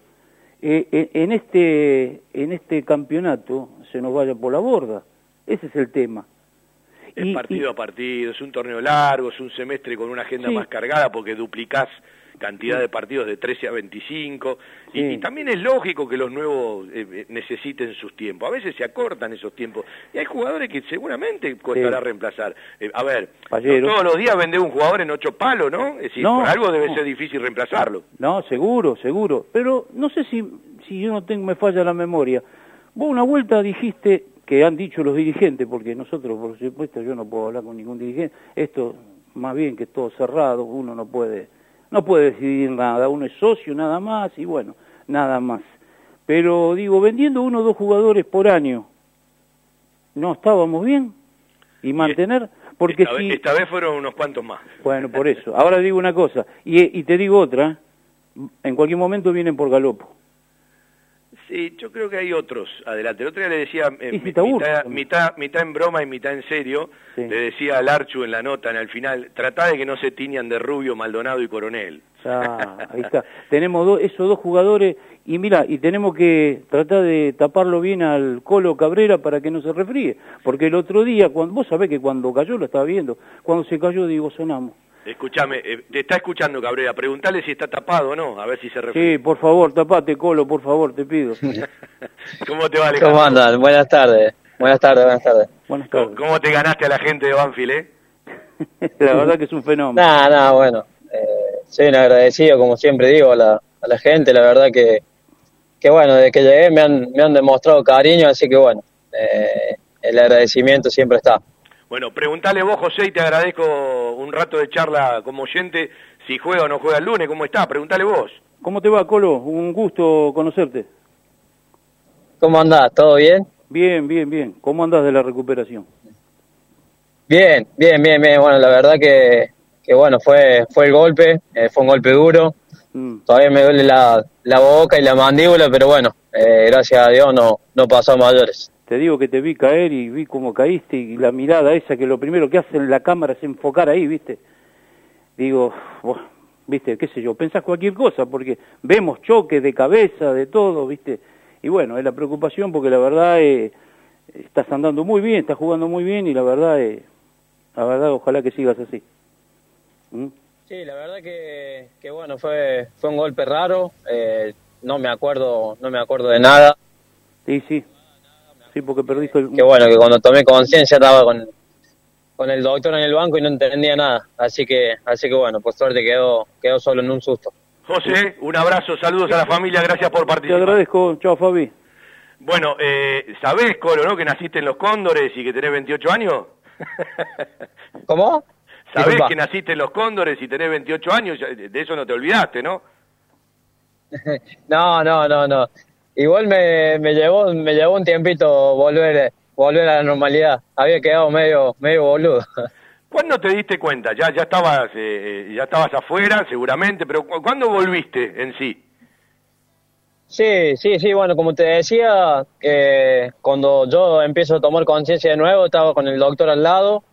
eh, en este en este campeonato se nos vaya por la borda. Ese es el tema. Es Y- partido a partido, es un torneo largo, es un semestre con una agenda Sí. más cargada porque duplicás cantidad de partidos de 13 a 25, y, y también es lógico que los nuevos eh, eh, necesiten sus tiempos. A veces se acortan esos tiempos, y hay jugadores que seguramente costará Sí. reemplazar. Eh, a ver, todos los días vender un jugador en ocho palos, ¿no? Es decir, No, por algo debe no. ser difícil reemplazarlo. No, seguro, seguro. Pero no sé si, si yo no tengo, me falla la memoria. Vos una vuelta dijiste que han dicho los dirigentes, porque nosotros, por supuesto, yo no puedo hablar con ningún dirigente, esto más bien que todo cerrado, uno no puede, no puede decidir nada, uno es socio nada más y bueno, nada más. Pero digo, vendiendo uno o dos jugadores por año, ¿no estábamos bien? Y mantener, porque esta, si... vez, esta vez fueron unos cuantos más. Bueno, por eso. Ahora digo una cosa, y, y te digo otra, en cualquier momento vienen por galopo. Sí, yo creo que hay otros adelante. El otro día le decía, eh, mitad, mitad, mitad en broma y mitad en serio, Sí. le decía al Archu en la nota, en el final, tratá de que no se tiñan de Rubio, Maldonado y Coronel. Ya, ahí está. Tenemos dos- esos dos jugadores y mira, y tenemos que tratar de taparlo bien al Colo Cabrera para que no se refríe. Porque el otro día, cuando, vos sabés que cuando cayó, lo estaba viendo, cuando se cayó, digo, sonamos. Escúchame, eh, te está escuchando Cabrera, preguntale si está tapado o no, a ver si se Sí, refiere. por favor, tapate, Colo, por favor, te pido. ¿Cómo te va, Alejandro? ¿Cómo andan? Buenas tardes. Buenas tardes, buenas tardes. Buenas ¿Cómo, cómo te ganaste a la gente de Banfield, eh? La verdad que es un fenómeno. Nada, nada, bueno. Eh, soy un agradecido, como siempre digo, a la, a la gente. La verdad que, que, bueno, desde que llegué me han, me han demostrado cariño, así que, bueno, eh, el agradecimiento siempre está. Bueno, preguntale vos, José, y te agradezco un rato de charla como oyente, si juega o no juega el lunes, ¿cómo está? Preguntale vos. ¿Cómo te va, Colo? Un gusto conocerte. ¿Cómo andás? ¿Todo bien? Bien, bien, bien. ¿Cómo andas de la recuperación? Bien, bien, bien, bien. Bueno, la verdad que, que bueno, fue, fue el golpe, eh, fue un golpe duro. Mm. Todavía me duele la, la boca y la mandíbula, pero bueno, eh, gracias a Dios no, no pasó a mayores. Te digo que te vi caer y vi cómo caíste y la mirada esa que lo primero que hace en la cámara es enfocar ahí, ¿viste? Digo, bueno, ¿viste? ¿Qué sé yo? Pensás cualquier cosa porque vemos choques de cabeza, de todo, ¿viste? Y bueno, es la preocupación porque la verdad eh, estás andando muy bien, estás jugando muy bien y la verdad, eh, la verdad, ojalá que sigas así. ¿Mm? Sí, la verdad que, que bueno, fue, fue un golpe raro, eh, no me acuerdo, no me acuerdo de nada. Sí, sí. Sí, porque perdiste el... Que bueno, que cuando tomé conciencia estaba con, con el doctor en el banco y no entendía nada. Así que, así que bueno, por suerte quedó, quedó solo en un susto. José, un abrazo, saludos a la familia, gracias por Te participar. agradezco, chao Fabi. Bueno, eh, ¿sabés, Colo, no, que naciste en Los Cóndores y que tenés 28 años? ¿Cómo? ¿Sabés Disculpa. que naciste en Los Cóndores y tenés 28 años? De eso no te olvidaste, ¿no? No, no, no, no. Igual me, me llevó, me llevó un tiempito volver, volver a la normalidad. Había quedado medio, medio boludo. ¿Cuándo te diste cuenta? Ya, ya estabas, eh, eh, ya estabas afuera, seguramente, pero ¿cu- ¿cuándo volviste en sí? Sí, sí, sí, bueno, como te decía, eh, cuando yo empiezo a tomar conciencia de nuevo, estaba con el doctor al lado,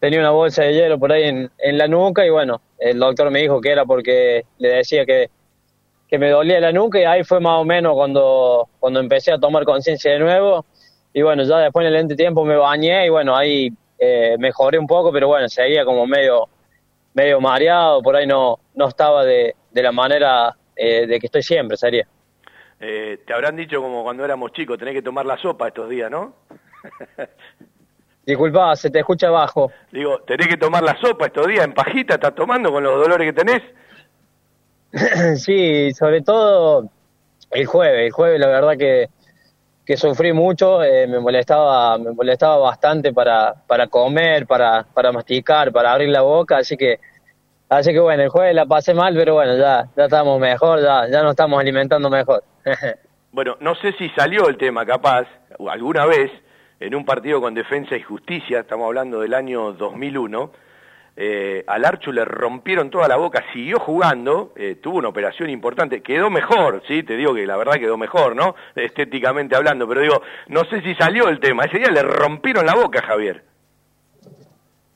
tenía una bolsa de hielo por ahí en, en la nuca y bueno, el doctor me dijo que era porque le decía que, que me dolía la nuca y ahí fue más o menos cuando, cuando empecé a tomar conciencia de nuevo y bueno, ya después en el ente tiempo me bañé y bueno, ahí eh, mejoré un poco, pero bueno, seguía como medio, medio mareado, por ahí no, no estaba de, de la manera eh, de que estoy siempre, sería. Eh, te habrán dicho como cuando éramos chicos, tenés que tomar la sopa estos días, ¿no? Disculpa, se te escucha bajo. Digo, tenés que tomar la sopa estos días, en pajita, ¿estás tomando con los dolores que tenés? sí, sobre todo el jueves. El jueves, la verdad que, que sufrí mucho, eh, me molestaba, me molestaba bastante para, para comer, para, para masticar, para abrir la boca, así que, así que bueno, el jueves la pasé mal, pero bueno, ya, ya estamos mejor, ya, ya nos estamos alimentando mejor. Bueno, no sé si salió el tema, capaz, alguna vez, en un partido con Defensa y Justicia, estamos hablando del año 2001, eh, al Archu le rompieron toda la boca, siguió jugando, eh, tuvo una operación importante, quedó mejor, sí, te digo que la verdad quedó mejor, ¿no? Estéticamente hablando, pero digo, no sé si salió el tema, ese día le rompieron la boca, Javier.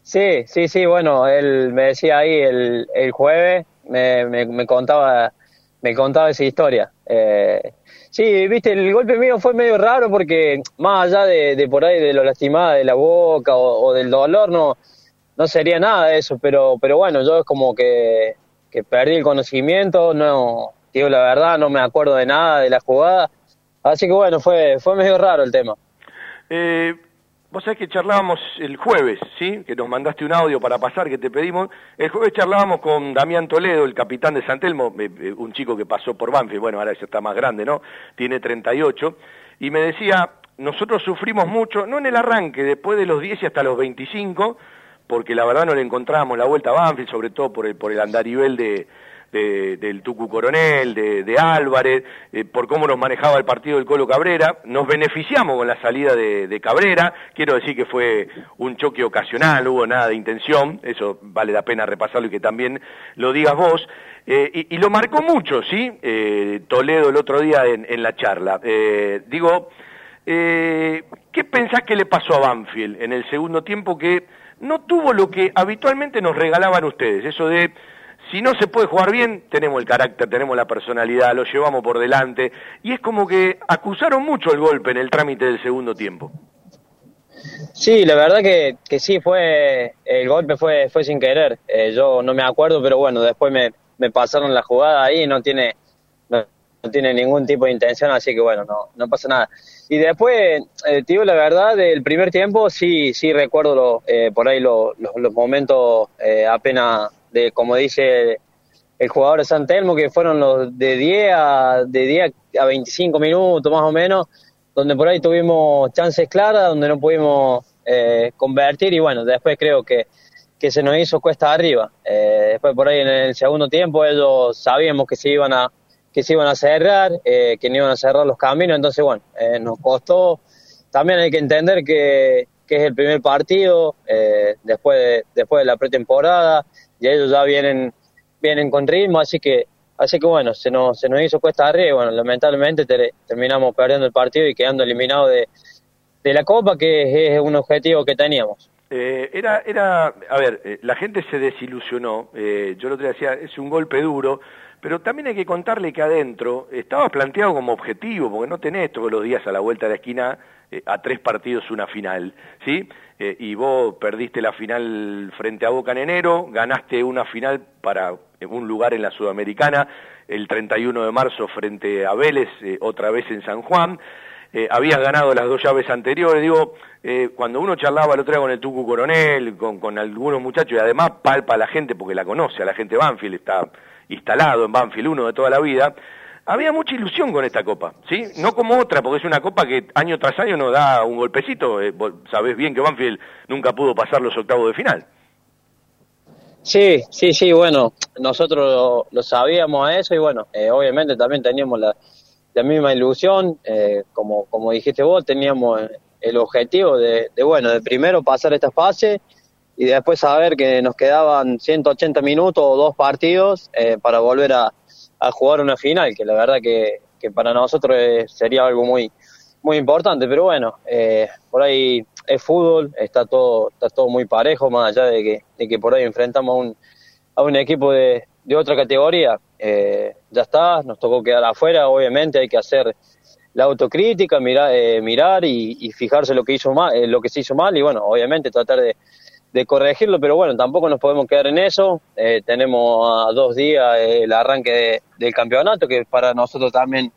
Sí, sí, sí, bueno, él me decía ahí el, el jueves, me, me, me contaba me contaba esa historia. Eh, sí, viste, el golpe mío fue medio raro porque más allá de, de por ahí de lo lastimada de la boca o, o del dolor, no, no sería nada de eso, pero, pero bueno, yo es como que que perdí el conocimiento, no, digo la verdad, no me acuerdo de nada de la jugada. Así que bueno, fue, fue medio raro el tema. Eh, vos sabés que charlábamos el jueves, ¿sí? Que nos mandaste un audio para pasar, que te pedimos. El jueves charlábamos con Damián Toledo, el capitán de Santelmo, eh, eh, un chico que pasó por Banfield, bueno, ahora ya está más grande, ¿no? Tiene 38. Y me decía, nosotros sufrimos mucho, no en el arranque, después de los 10 y hasta los 25, porque la verdad no le encontrábamos la vuelta a Banfield, sobre todo por el, por el andarivel de, de, del Tucu Coronel, de, de Álvarez, eh, por cómo nos manejaba el partido del Colo Cabrera. Nos beneficiamos con la salida de, de, Cabrera. Quiero decir que fue un choque ocasional, no hubo nada de intención. Eso vale la pena repasarlo y que también lo digas vos. Eh, y, y, lo marcó mucho, ¿sí? Eh, Toledo el otro día en, en la charla. Eh, digo, ¿qué pensás que le pasó a Banfield en el segundo tiempo que no tuvo lo que habitualmente nos regalaban ustedes? Eso de si no se puede jugar bien, tenemos el carácter, tenemos la personalidad, lo llevamos por delante, y es como que acusaron mucho el golpe en el trámite del segundo tiempo. Sí, la verdad que, que sí, fue el golpe fue, fue sin querer. Eh, yo no me acuerdo, pero bueno, después me, me pasaron la jugada ahí, no tiene, no, tiene ningún tipo de intención, así que bueno, no, no pasa nada. Y después, eh, te digo la verdad, del primer tiempo sí, sí recuerdo lo, eh, por ahí lo, lo, los momentos eh, apenas de como dice el jugador de San Telmo, que fueron los de 10 a, de 10 a 25 minutos más o menos, donde por ahí tuvimos chances claras, donde no pudimos eh, convertir y bueno, después creo que, que se nos hizo cuesta arriba. Eh, después por ahí en el segundo tiempo ellos sabíamos que se iban a que se iban a cerrar, eh, que no iban a cerrar los caminos, entonces bueno, eh, nos costó, también hay que entender que, que es el primer partido, eh, después, de, después de la pretemporada, y ellos ya vienen, vienen con ritmo, así que, así que bueno, se nos, se nos hizo cuesta arriba y bueno, lamentablemente te, terminamos perdiendo el partido y quedando eliminados de, de la Copa, que es un objetivo que teníamos. Eh, era, era, a ver, eh, la gente se desilusionó, eh, yo lo te decía, es un golpe duro, pero también hay que contarle que adentro estaba planteado como objetivo, porque no tenés todos los días a la vuelta de la esquina eh, a tres partidos una final, ¿sí? Eh, y vos perdiste la final frente a Boca en enero, ganaste una final para un lugar en la Sudamericana el 31 de marzo frente a Vélez, eh, otra vez en San Juan, habías ganado las dos llaves anteriores, digo, cuando uno charlaba el otro día con el Tucu Coronel, con, con algunos muchachos, y además palpa a la gente porque la conoce, a la gente Banfield, está instalado en Banfield uno de toda la vida, había mucha ilusión con esta copa, ¿sí? No como otra, porque es una copa que año tras año nos da un golpecito. Eh, sabés bien que Banfield nunca pudo pasar los octavos de final. Sí, sí, sí, bueno, nosotros lo, sabíamos a eso y bueno, eh, obviamente también teníamos la, la misma ilusión, eh, como, como dijiste vos, teníamos el objetivo de, de, bueno, de primero pasar esta fase y después saber que nos quedaban 180 minutos o dos partidos eh, para volver a, jugar una final, que la verdad que, para nosotros sería algo muy, muy importante, pero bueno, eh, por ahí es fútbol, está todo, está todo muy parejo, más allá de que, de que por ahí enfrentamos a un, a un equipo de, de otra categoría, eh, ya está, nos tocó quedar afuera, obviamente hay que hacer la autocrítica, mirar, eh, mirar y, y, fijarse lo que hizo mal, eh, lo que se hizo mal y bueno, obviamente tratar de, de corregirlo, pero bueno, tampoco nos podemos quedar en eso. Eh, tenemos a dos días el arranque de, del campeonato, que para nosotros también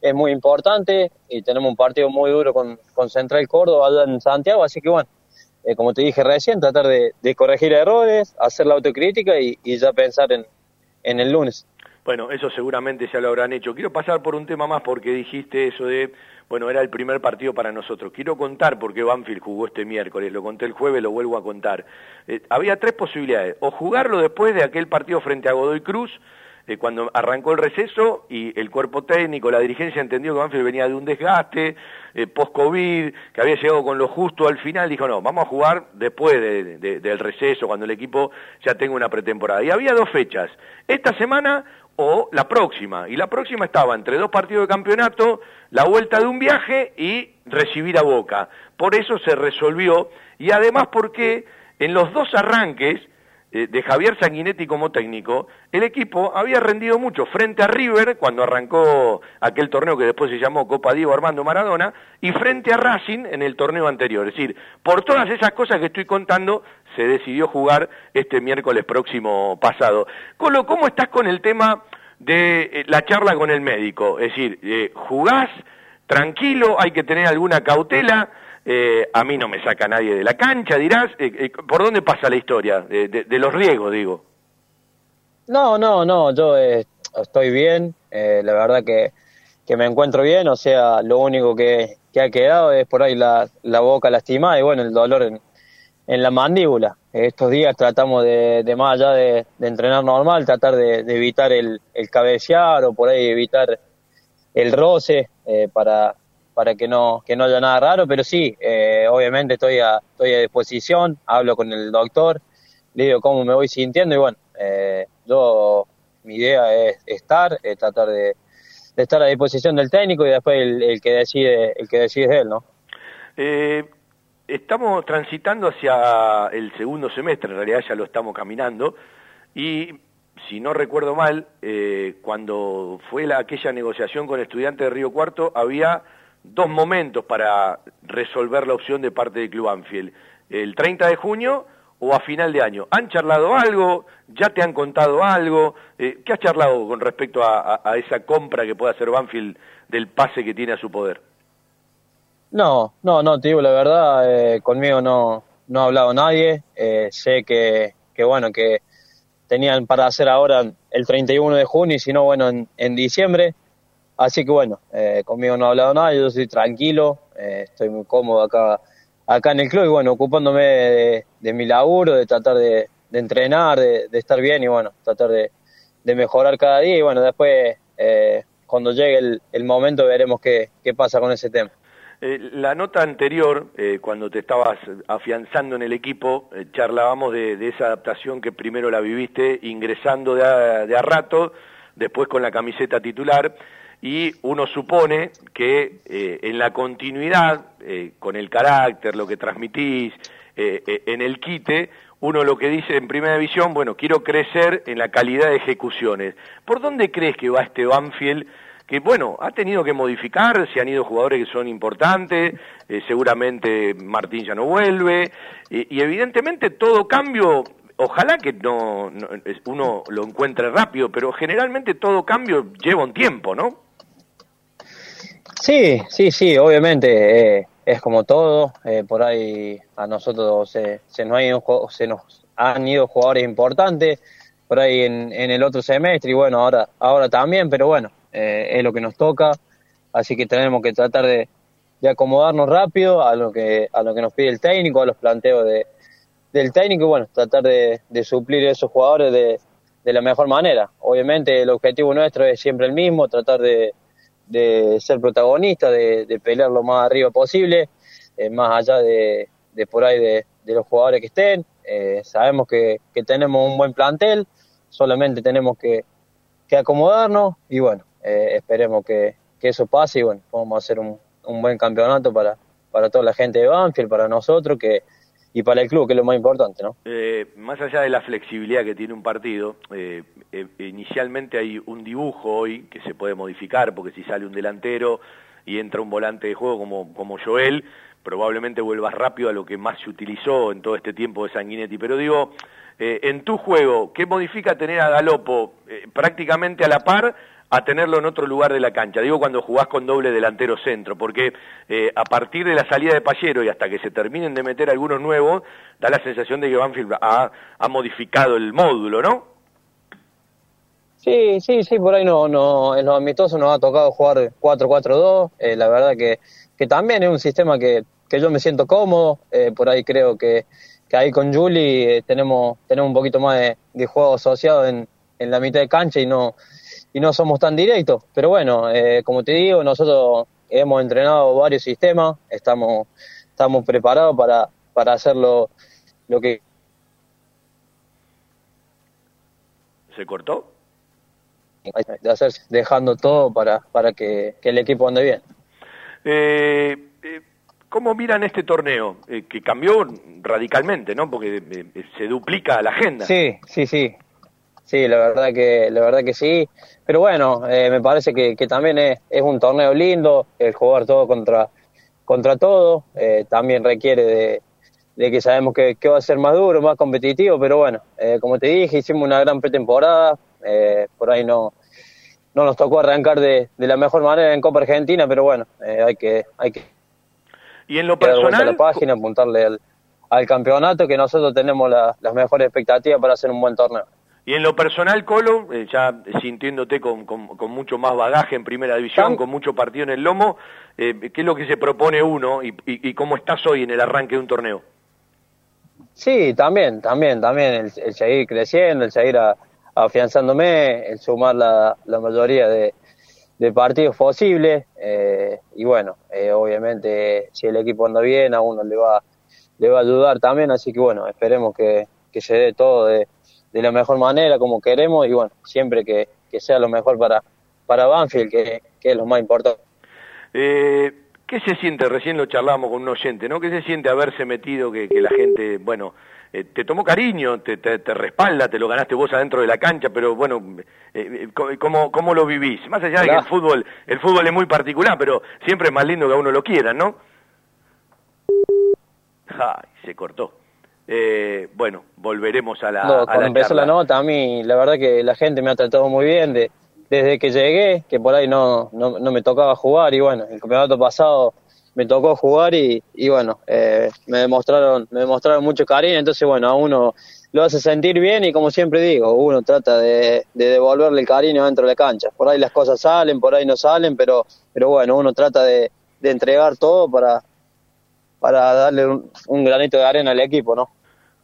es muy importante, y tenemos un partido muy duro con, con Central Córdoba en Santiago, así que bueno, eh, como te dije recién, tratar de, de corregir errores, hacer la autocrítica y, y ya pensar en, en el lunes. Bueno, eso seguramente ya lo habrán hecho. Quiero pasar por un tema más porque dijiste eso de, bueno, era el primer partido para nosotros. Quiero contar por qué Banfield jugó este miércoles, lo conté el jueves, lo vuelvo a contar. Eh, había tres posibilidades, o jugarlo después de aquel partido frente a Godoy Cruz, eh, cuando arrancó el receso y el cuerpo técnico, la dirigencia entendió que Banfield venía de un desgaste, eh, post-COVID, que había llegado con lo justo al final, dijo, no, vamos a jugar después de, de, del receso, cuando el equipo ya tenga una pretemporada. Y había dos fechas, esta semana o la próxima. Y la próxima estaba entre dos partidos de campeonato, la vuelta de un viaje y recibir a Boca. Por eso se resolvió y además porque en los dos arranques eh, de Javier Sanguinetti como técnico, el equipo había rendido mucho frente a River cuando arrancó aquel torneo que después se llamó Copa Diego Armando Maradona y frente a Racing en el torneo anterior. Es decir, por todas esas cosas que estoy contando, se decidió jugar este miércoles próximo pasado. Colo, ¿cómo estás con el tema de eh, la charla con el médico? Es decir, eh, ¿jugás tranquilo? ¿Hay que tener alguna cautela? Eh, a mí no me saca nadie de la cancha, dirás. Eh, eh, ¿Por dónde pasa la historia? De, los riesgos, digo. No, no, no, yo eh, estoy bien, la verdad que, me encuentro bien, o sea, lo único que, ha quedado es por ahí la, boca lastimada y bueno, el dolor en, en la mandíbula. Estos días tratamos de, más allá de, entrenar normal, tratar de, evitar el, el cabecear o por ahí evitar el roce para, para que no, que no haya nada raro, pero sí, eh, obviamente estoy a, estoy a disposición, hablo con el doctor, le digo cómo me voy sintiendo y bueno, eh, yo, mi idea es estar, tratar de, estar a disposición del técnico y después el, que decide, el que decide es él, ¿no? Eh, estamos transitando hacia el segundo semestre, en realidad ya lo estamos caminando, y si no recuerdo mal, eh, cuando fue la, aquella negociación con estudiantes de Río Cuarto, había dos momentos para resolver la opción de parte del Club Anfield. El 30 de junio o a final de año. ¿Han charlado algo? ¿Ya te han contado algo? Eh, ¿Qué has charlado con respecto a, esa compra que puede hacer Banfield del pase que tiene a su poder? No, no, no, te digo la verdad, eh, conmigo no, no ha hablado nadie, eh, sé que, que bueno, que tenían para hacer ahora el 31 de junio y si no, bueno, en, en diciembre, así que bueno, eh, conmigo no ha hablado nadie, yo estoy tranquilo, eh, estoy muy cómodo acá, acá en el club y bueno, ocupándome de, mi laburo, de tratar de, entrenar, de, estar bien y bueno, tratar de, mejorar cada día y bueno, después eh, cuando llegue el, el momento veremos qué, qué pasa con ese tema. Eh, la nota anterior, eh, cuando te estabas afianzando en el equipo, eh, charlábamos de, de esa adaptación que primero la viviste ingresando de a, de a rato, después con la camiseta titular, y uno supone que eh, en la continuidad, eh, con el carácter, lo que transmitís, eh, eh, en el quite, uno lo que dice en primera división, bueno, quiero crecer en la calidad de ejecuciones. ¿Por dónde crees que va este Banfield? que bueno, ha tenido que modificar, se han ido jugadores que son importantes, eh, seguramente Martín ya no vuelve, y, evidentemente todo cambio, ojalá que no, uno lo encuentre rápido, pero generalmente todo cambio lleva un tiempo, ¿no? Sí, sí, sí, obviamente eh, es como todo. eh, por ahí a nosotros se, se nos, han ido, se nos han ido jugadores importantes, por ahí en, en el otro semestre y bueno, ahora, ahora también, pero bueno, eh, es lo que nos toca, así que tenemos que tratar de, acomodarnos rápido a lo que a lo que nos pide el técnico, a los planteos de, del técnico y bueno, tratar de, suplir esos jugadores de, de la mejor manera. Obviamente el objetivo nuestro es siempre el mismo, tratar de, de ser protagonista, de, de pelear lo más arriba posible, eh, más allá de, de por ahí de, de los jugadores que estén. Eh, sabemos que, que tenemos un buen plantel, solamente tenemos que, que acomodarnos y bueno, eh, esperemos que, que eso pase y bueno, podamos hacer un, un buen campeonato para, para toda la gente de Banfield, para nosotros que y para el club, que es lo más importante, ¿no? Eh, más allá de la flexibilidad que tiene un partido, eh, eh, inicialmente hay un dibujo hoy que se puede modificar, porque si sale un delantero y entra un volante de juego como, como Joel, probablemente vuelvas rápido a lo que más se utilizó en todo este tiempo de Sanguinetti. Pero digo, eh, en tu juego, ¿qué modifica tener a Galopo prácticamente a la par a tenerlo en otro lugar de la cancha. Digo cuando jugás con doble delantero centro, porque eh, a partir de la salida de Pallero y hasta que se terminen de meter algunos nuevos, da la sensación de que Banfield ha, ha modificado el módulo, ¿no? Sí, sí, sí, por ahí no, no, en los amistosos nos ha tocado jugar 4-4-2, eh, la verdad que, que también es un sistema que, que yo me siento cómodo, eh, por ahí creo que, que ahí con Juli tenemos, tenemos un poquito más de, de juego asociado en, en la mitad de cancha y no, y no somos tan directos, pero bueno, eh, como te digo, nosotros hemos entrenado varios sistemas, estamos, estamos preparados para, para hacer lo, lo que ¿Se cortó? de hacer, dejando todo para, para que, que el equipo ande bien. Eh, eh, ¿Cómo miran este torneo? Eh, que cambió radicalmente, ¿no? Porque eh, se duplica la agenda. Sí, sí, sí. Sí, la verdad que, la verdad que sí. Pero bueno, eh, me parece que, que también es, es, un torneo lindo, el jugar todo contra, contra todo. también requiere de, de, que sabemos que, que, va a ser más duro, más competitivo. Pero bueno, como te dije, hicimos una gran pretemporada. por ahí no, no nos tocó arrancar de, de, la mejor manera en Copa Argentina, pero bueno, hay que, hay que y en lo personal... la página, apuntarle al, al campeonato, que nosotros tenemos la, las mejores expectativas para hacer un buen torneo. Y en lo personal, Colo, eh, ya sintiéndote con, con, con, mucho más bagaje en primera división, con mucho partido en el lomo, eh, ¿qué es lo que se propone uno y, y, y, cómo estás hoy en el arranque de un torneo? Sí, también, también, también, el, el seguir creciendo, el seguir a, afianzándome, el sumar la, la mayoría de, de partidos posibles eh, y bueno, eh, obviamente si el equipo anda bien a uno le va, le va a ayudar también, así que bueno, esperemos que, que se dé todo de, de, la mejor manera como queremos y bueno, siempre que, que sea lo mejor para, para Banfield, que, que es lo más importante. Eh, ¿Qué se siente? Recién lo charlamos con un oyente, ¿no? ¿Qué se siente haberse metido, que, que la gente, bueno, eh, te tomó cariño, te, te, te, respalda, te lo ganaste vos adentro de la cancha, pero bueno, eh, eh ¿cómo, ¿cómo lo vivís? Más allá de que el fútbol, el fútbol es muy particular, pero siempre es más lindo que a uno lo quiera, ¿no? Ay, se cortó. Eh, bueno, volveremos a la. No, a cuando empezó la nota, a mí la verdad que la gente me ha tratado muy bien de, desde que llegué, que por ahí no, no, no me tocaba jugar y bueno, el campeonato pasado me tocó jugar y, y bueno, eh, me demostraron me demostraron mucho cariño, entonces bueno, a uno lo hace sentir bien y como siempre digo, uno trata de, de, devolverle el cariño dentro de la cancha. Por ahí las cosas salen, por ahí no salen, pero, pero bueno, uno trata de, de entregar todo para, para darle un, un, granito de arena al equipo, ¿no?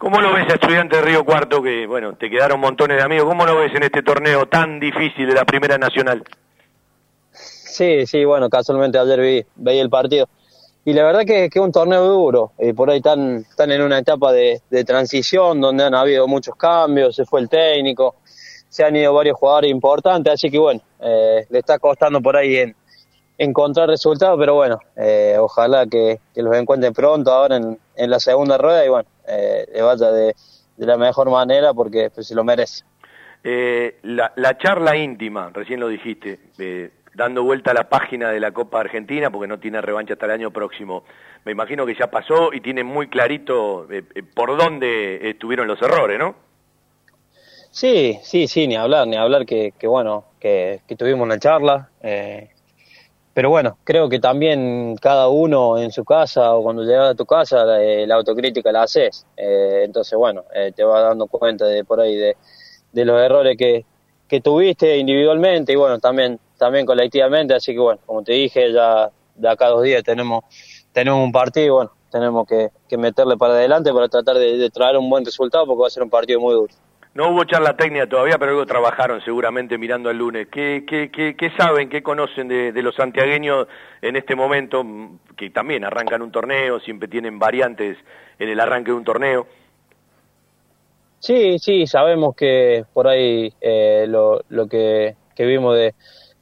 ¿Cómo lo ves a Estudiante de Río Cuarto, que bueno, te quedaron montones de amigos? ¿Cómo lo ves en este torneo tan difícil de la Primera Nacional? Sí, sí, bueno, casualmente ayer vi, veí el partido y la verdad que, que es un torneo duro, eh, por ahí están, están en una etapa de, de, transición donde han habido muchos cambios, se fue el técnico, se han ido varios jugadores importantes, así que bueno, eh, le está costando por ahí en, encontrar resultados, pero bueno, eh, ojalá que, que, los encuentren pronto ahora en, en la segunda rueda y bueno, eh, le vaya de, de, la mejor manera porque pues, se lo merece. Eh, la, la charla íntima, recién lo dijiste, dando vuelta a la página de la Copa Argentina, porque no tiene revancha hasta el año próximo. Me imagino que ya pasó y tiene muy clarito eh, eh, por dónde estuvieron los errores, ¿no? Sí, sí, sí, ni hablar, ni hablar que, que bueno, que, que, tuvimos una charla. Eh, pero bueno, creo que también cada uno en su casa o cuando llegas a tu casa, eh, la autocrítica la haces. Eh, entonces, bueno, te vas dando cuenta de por ahí de, de los errores que, que tuviste individualmente y bueno, también también colectivamente, así que bueno, como te dije, ya de acá a dos días tenemos, tenemos un partido y bueno, tenemos que, que meterle para adelante para tratar de, traer un buen resultado porque va a ser un partido muy duro. No hubo charla técnica todavía, pero luego trabajaron seguramente mirando al lunes. ¿Qué, saben, qué conocen de, los santiagueños en este momento, que también arrancan un torneo, siempre tienen variantes en el arranque de un torneo? Sí, sí, sabemos que por ahí eh, lo, lo que, que vimos de,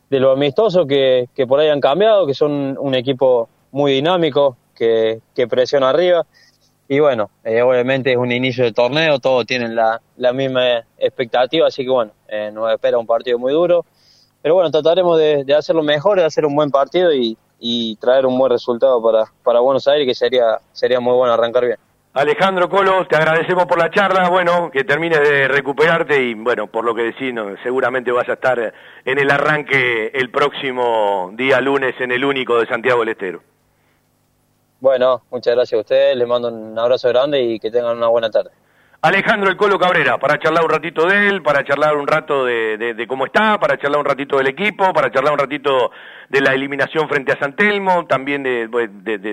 de lo amistoso que, que por ahí han cambiado, que son un equipo muy dinámico, que, que presiona arriba. Y bueno, eh, obviamente es un inicio de torneo, todos tienen la, la misma expectativa, así que bueno, eh, nos espera un partido muy duro. Pero bueno, trataremos de, de hacerlo mejor, de hacer un buen partido y, y traer un buen resultado para, para Buenos Aires, que sería, sería muy bueno arrancar bien. Alejandro Colo, te agradecemos por la charla, bueno, que termines de recuperarte y bueno, por lo que decís, seguramente vas a estar en el arranque el próximo día lunes en el único de Santiago del Estero. Bueno, muchas gracias a ustedes, les mando un abrazo grande y que tengan una buena tarde. Alejandro El Colo Cabrera, para charlar un ratito de él, para charlar un rato de, de, cómo está, para charlar un ratito del equipo, para charlar un ratito de la eliminación frente a San Telmo, también de,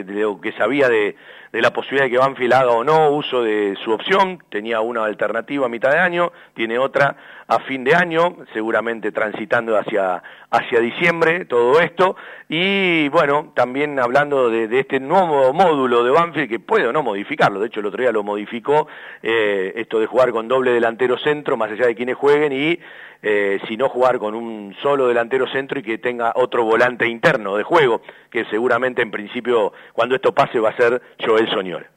lo que sabía de de la posibilidad de que Banfield haga o no uso de su opción, tenía una alternativa a mitad de año, tiene otra a fin de año, seguramente transitando hacia, hacia diciembre, todo esto, y bueno, también hablando de, de este nuevo módulo de Banfield que puede o no modificarlo, de hecho el otro día lo modificó, eh, esto de jugar con doble delantero centro, más allá de quienes jueguen, y eh, si no jugar con un solo delantero centro y que tenga otro volante interno de juego, que seguramente en principio cuando esto pase va a ser Joel Soñor.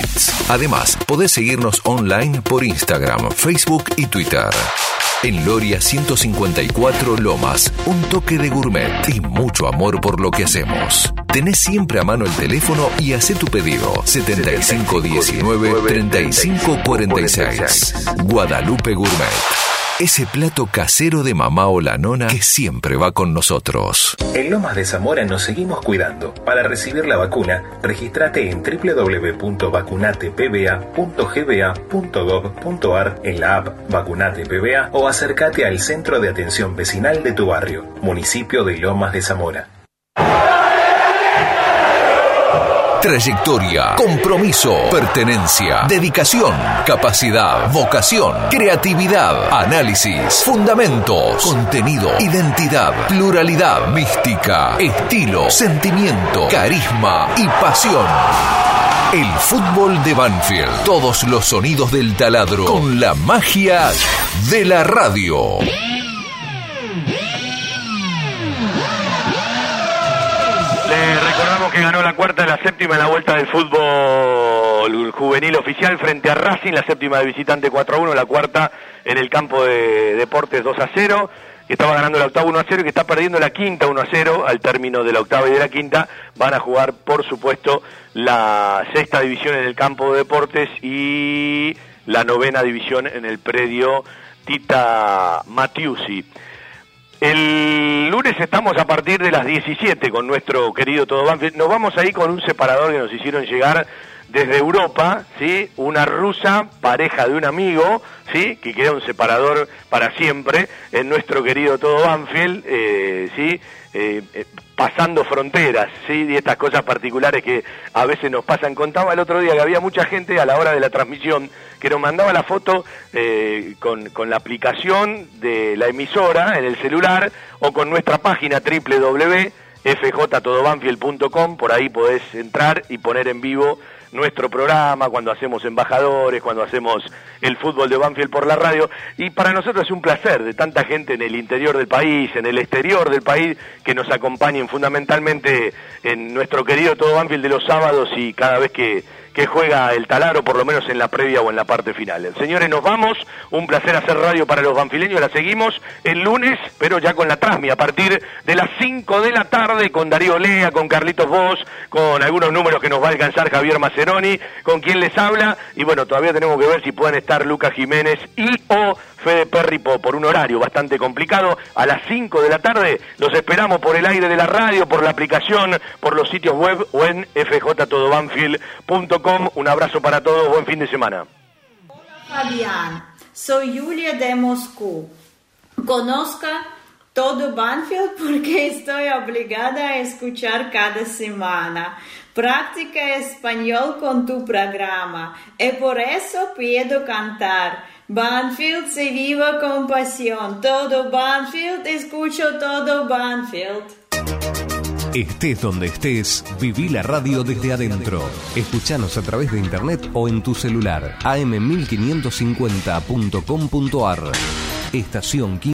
Además, podés seguirnos online por Instagram, Facebook y Twitter. En Loria 154 Lomas, un toque de gourmet y mucho amor por lo que hacemos. Tenés siempre a mano el teléfono y hacé tu pedido 7519-3546. Guadalupe Gourmet. Ese plato casero de mamá o la nona que siempre va con nosotros. En Lomas de Zamora nos seguimos cuidando. Para recibir la vacuna, registrate en www.vacunatepba.gba.gov.ar en la app Vacunate PBA o acércate al centro de atención vecinal de tu barrio, municipio de Lomas de Zamora. Trayectoria, compromiso, pertenencia, dedicación, capacidad, vocación, creatividad, análisis, fundamentos, contenido, identidad, pluralidad, mística, estilo, sentimiento, carisma y pasión. El fútbol de Banfield. Todos los sonidos del taladro con la magia de la radio. Que ganó la cuarta de la séptima en la vuelta del fútbol juvenil oficial frente a Racing, la séptima de visitante 4 a 1, la cuarta en el campo de deportes 2 a 0, que estaba ganando la octava 1 a 0 y que está perdiendo la quinta 1 a 0 al término de la octava y de la quinta. Van a jugar, por supuesto, la sexta división en el campo de deportes y la novena división en el predio Tita Matiusi. El lunes estamos a partir de las 17 con nuestro querido Todo Banfield. Nos vamos ahí con un separador que nos hicieron llegar desde Europa, ¿sí? Una rusa, pareja de un amigo, ¿sí? Que queda un separador para siempre en nuestro querido Todo Banfield, eh, ¿sí? Eh, eh, pasando fronteras, ¿sí? Y estas cosas particulares que a veces nos pasan. Contaba el otro día que había mucha gente a la hora de la transmisión que nos mandaba la foto eh, con, con la aplicación de la emisora en el celular o con nuestra página www.fjtodobanfield.com, por ahí podés entrar y poner en vivo nuestro programa, cuando hacemos embajadores, cuando hacemos el fútbol de Banfield por la radio. Y para nosotros es un placer de tanta gente en el interior del país, en el exterior del país, que nos acompañen fundamentalmente en nuestro querido Todo Banfield de los sábados y cada vez que, que juega el taladro, por lo menos en la previa o en la parte final. Señores, nos vamos. Un placer hacer radio para los banfileños. La seguimos el lunes, pero ya con la Trasmi, a partir de las 5 de la tarde, con Darío Lea, con Carlitos Vos, con algunos números que nos va a alcanzar Javier Maceroni, con quien les habla. Y bueno, todavía tenemos que ver si pueden estar Lucas Jiménez y o Fede Perry por, un horario bastante complicado. A las 5 de la tarde los esperamos por el aire de la radio, por la aplicación, por los sitios web o en fjtodobanfield.com. Un abrazo para todos, buen fin de semana. Fabián, soy Julia de Moscú. Conozca todo Banfield porque estoy obligada a escuchar cada semana. Práctica español con tu programa y por eso pido cantar. Banfield se viva con pasión. Todo Banfield, escucho todo Banfield. Estés donde estés, viví la radio desde adentro. Escuchanos a través de internet o en tu celular. am1550.com.ar Estación 15.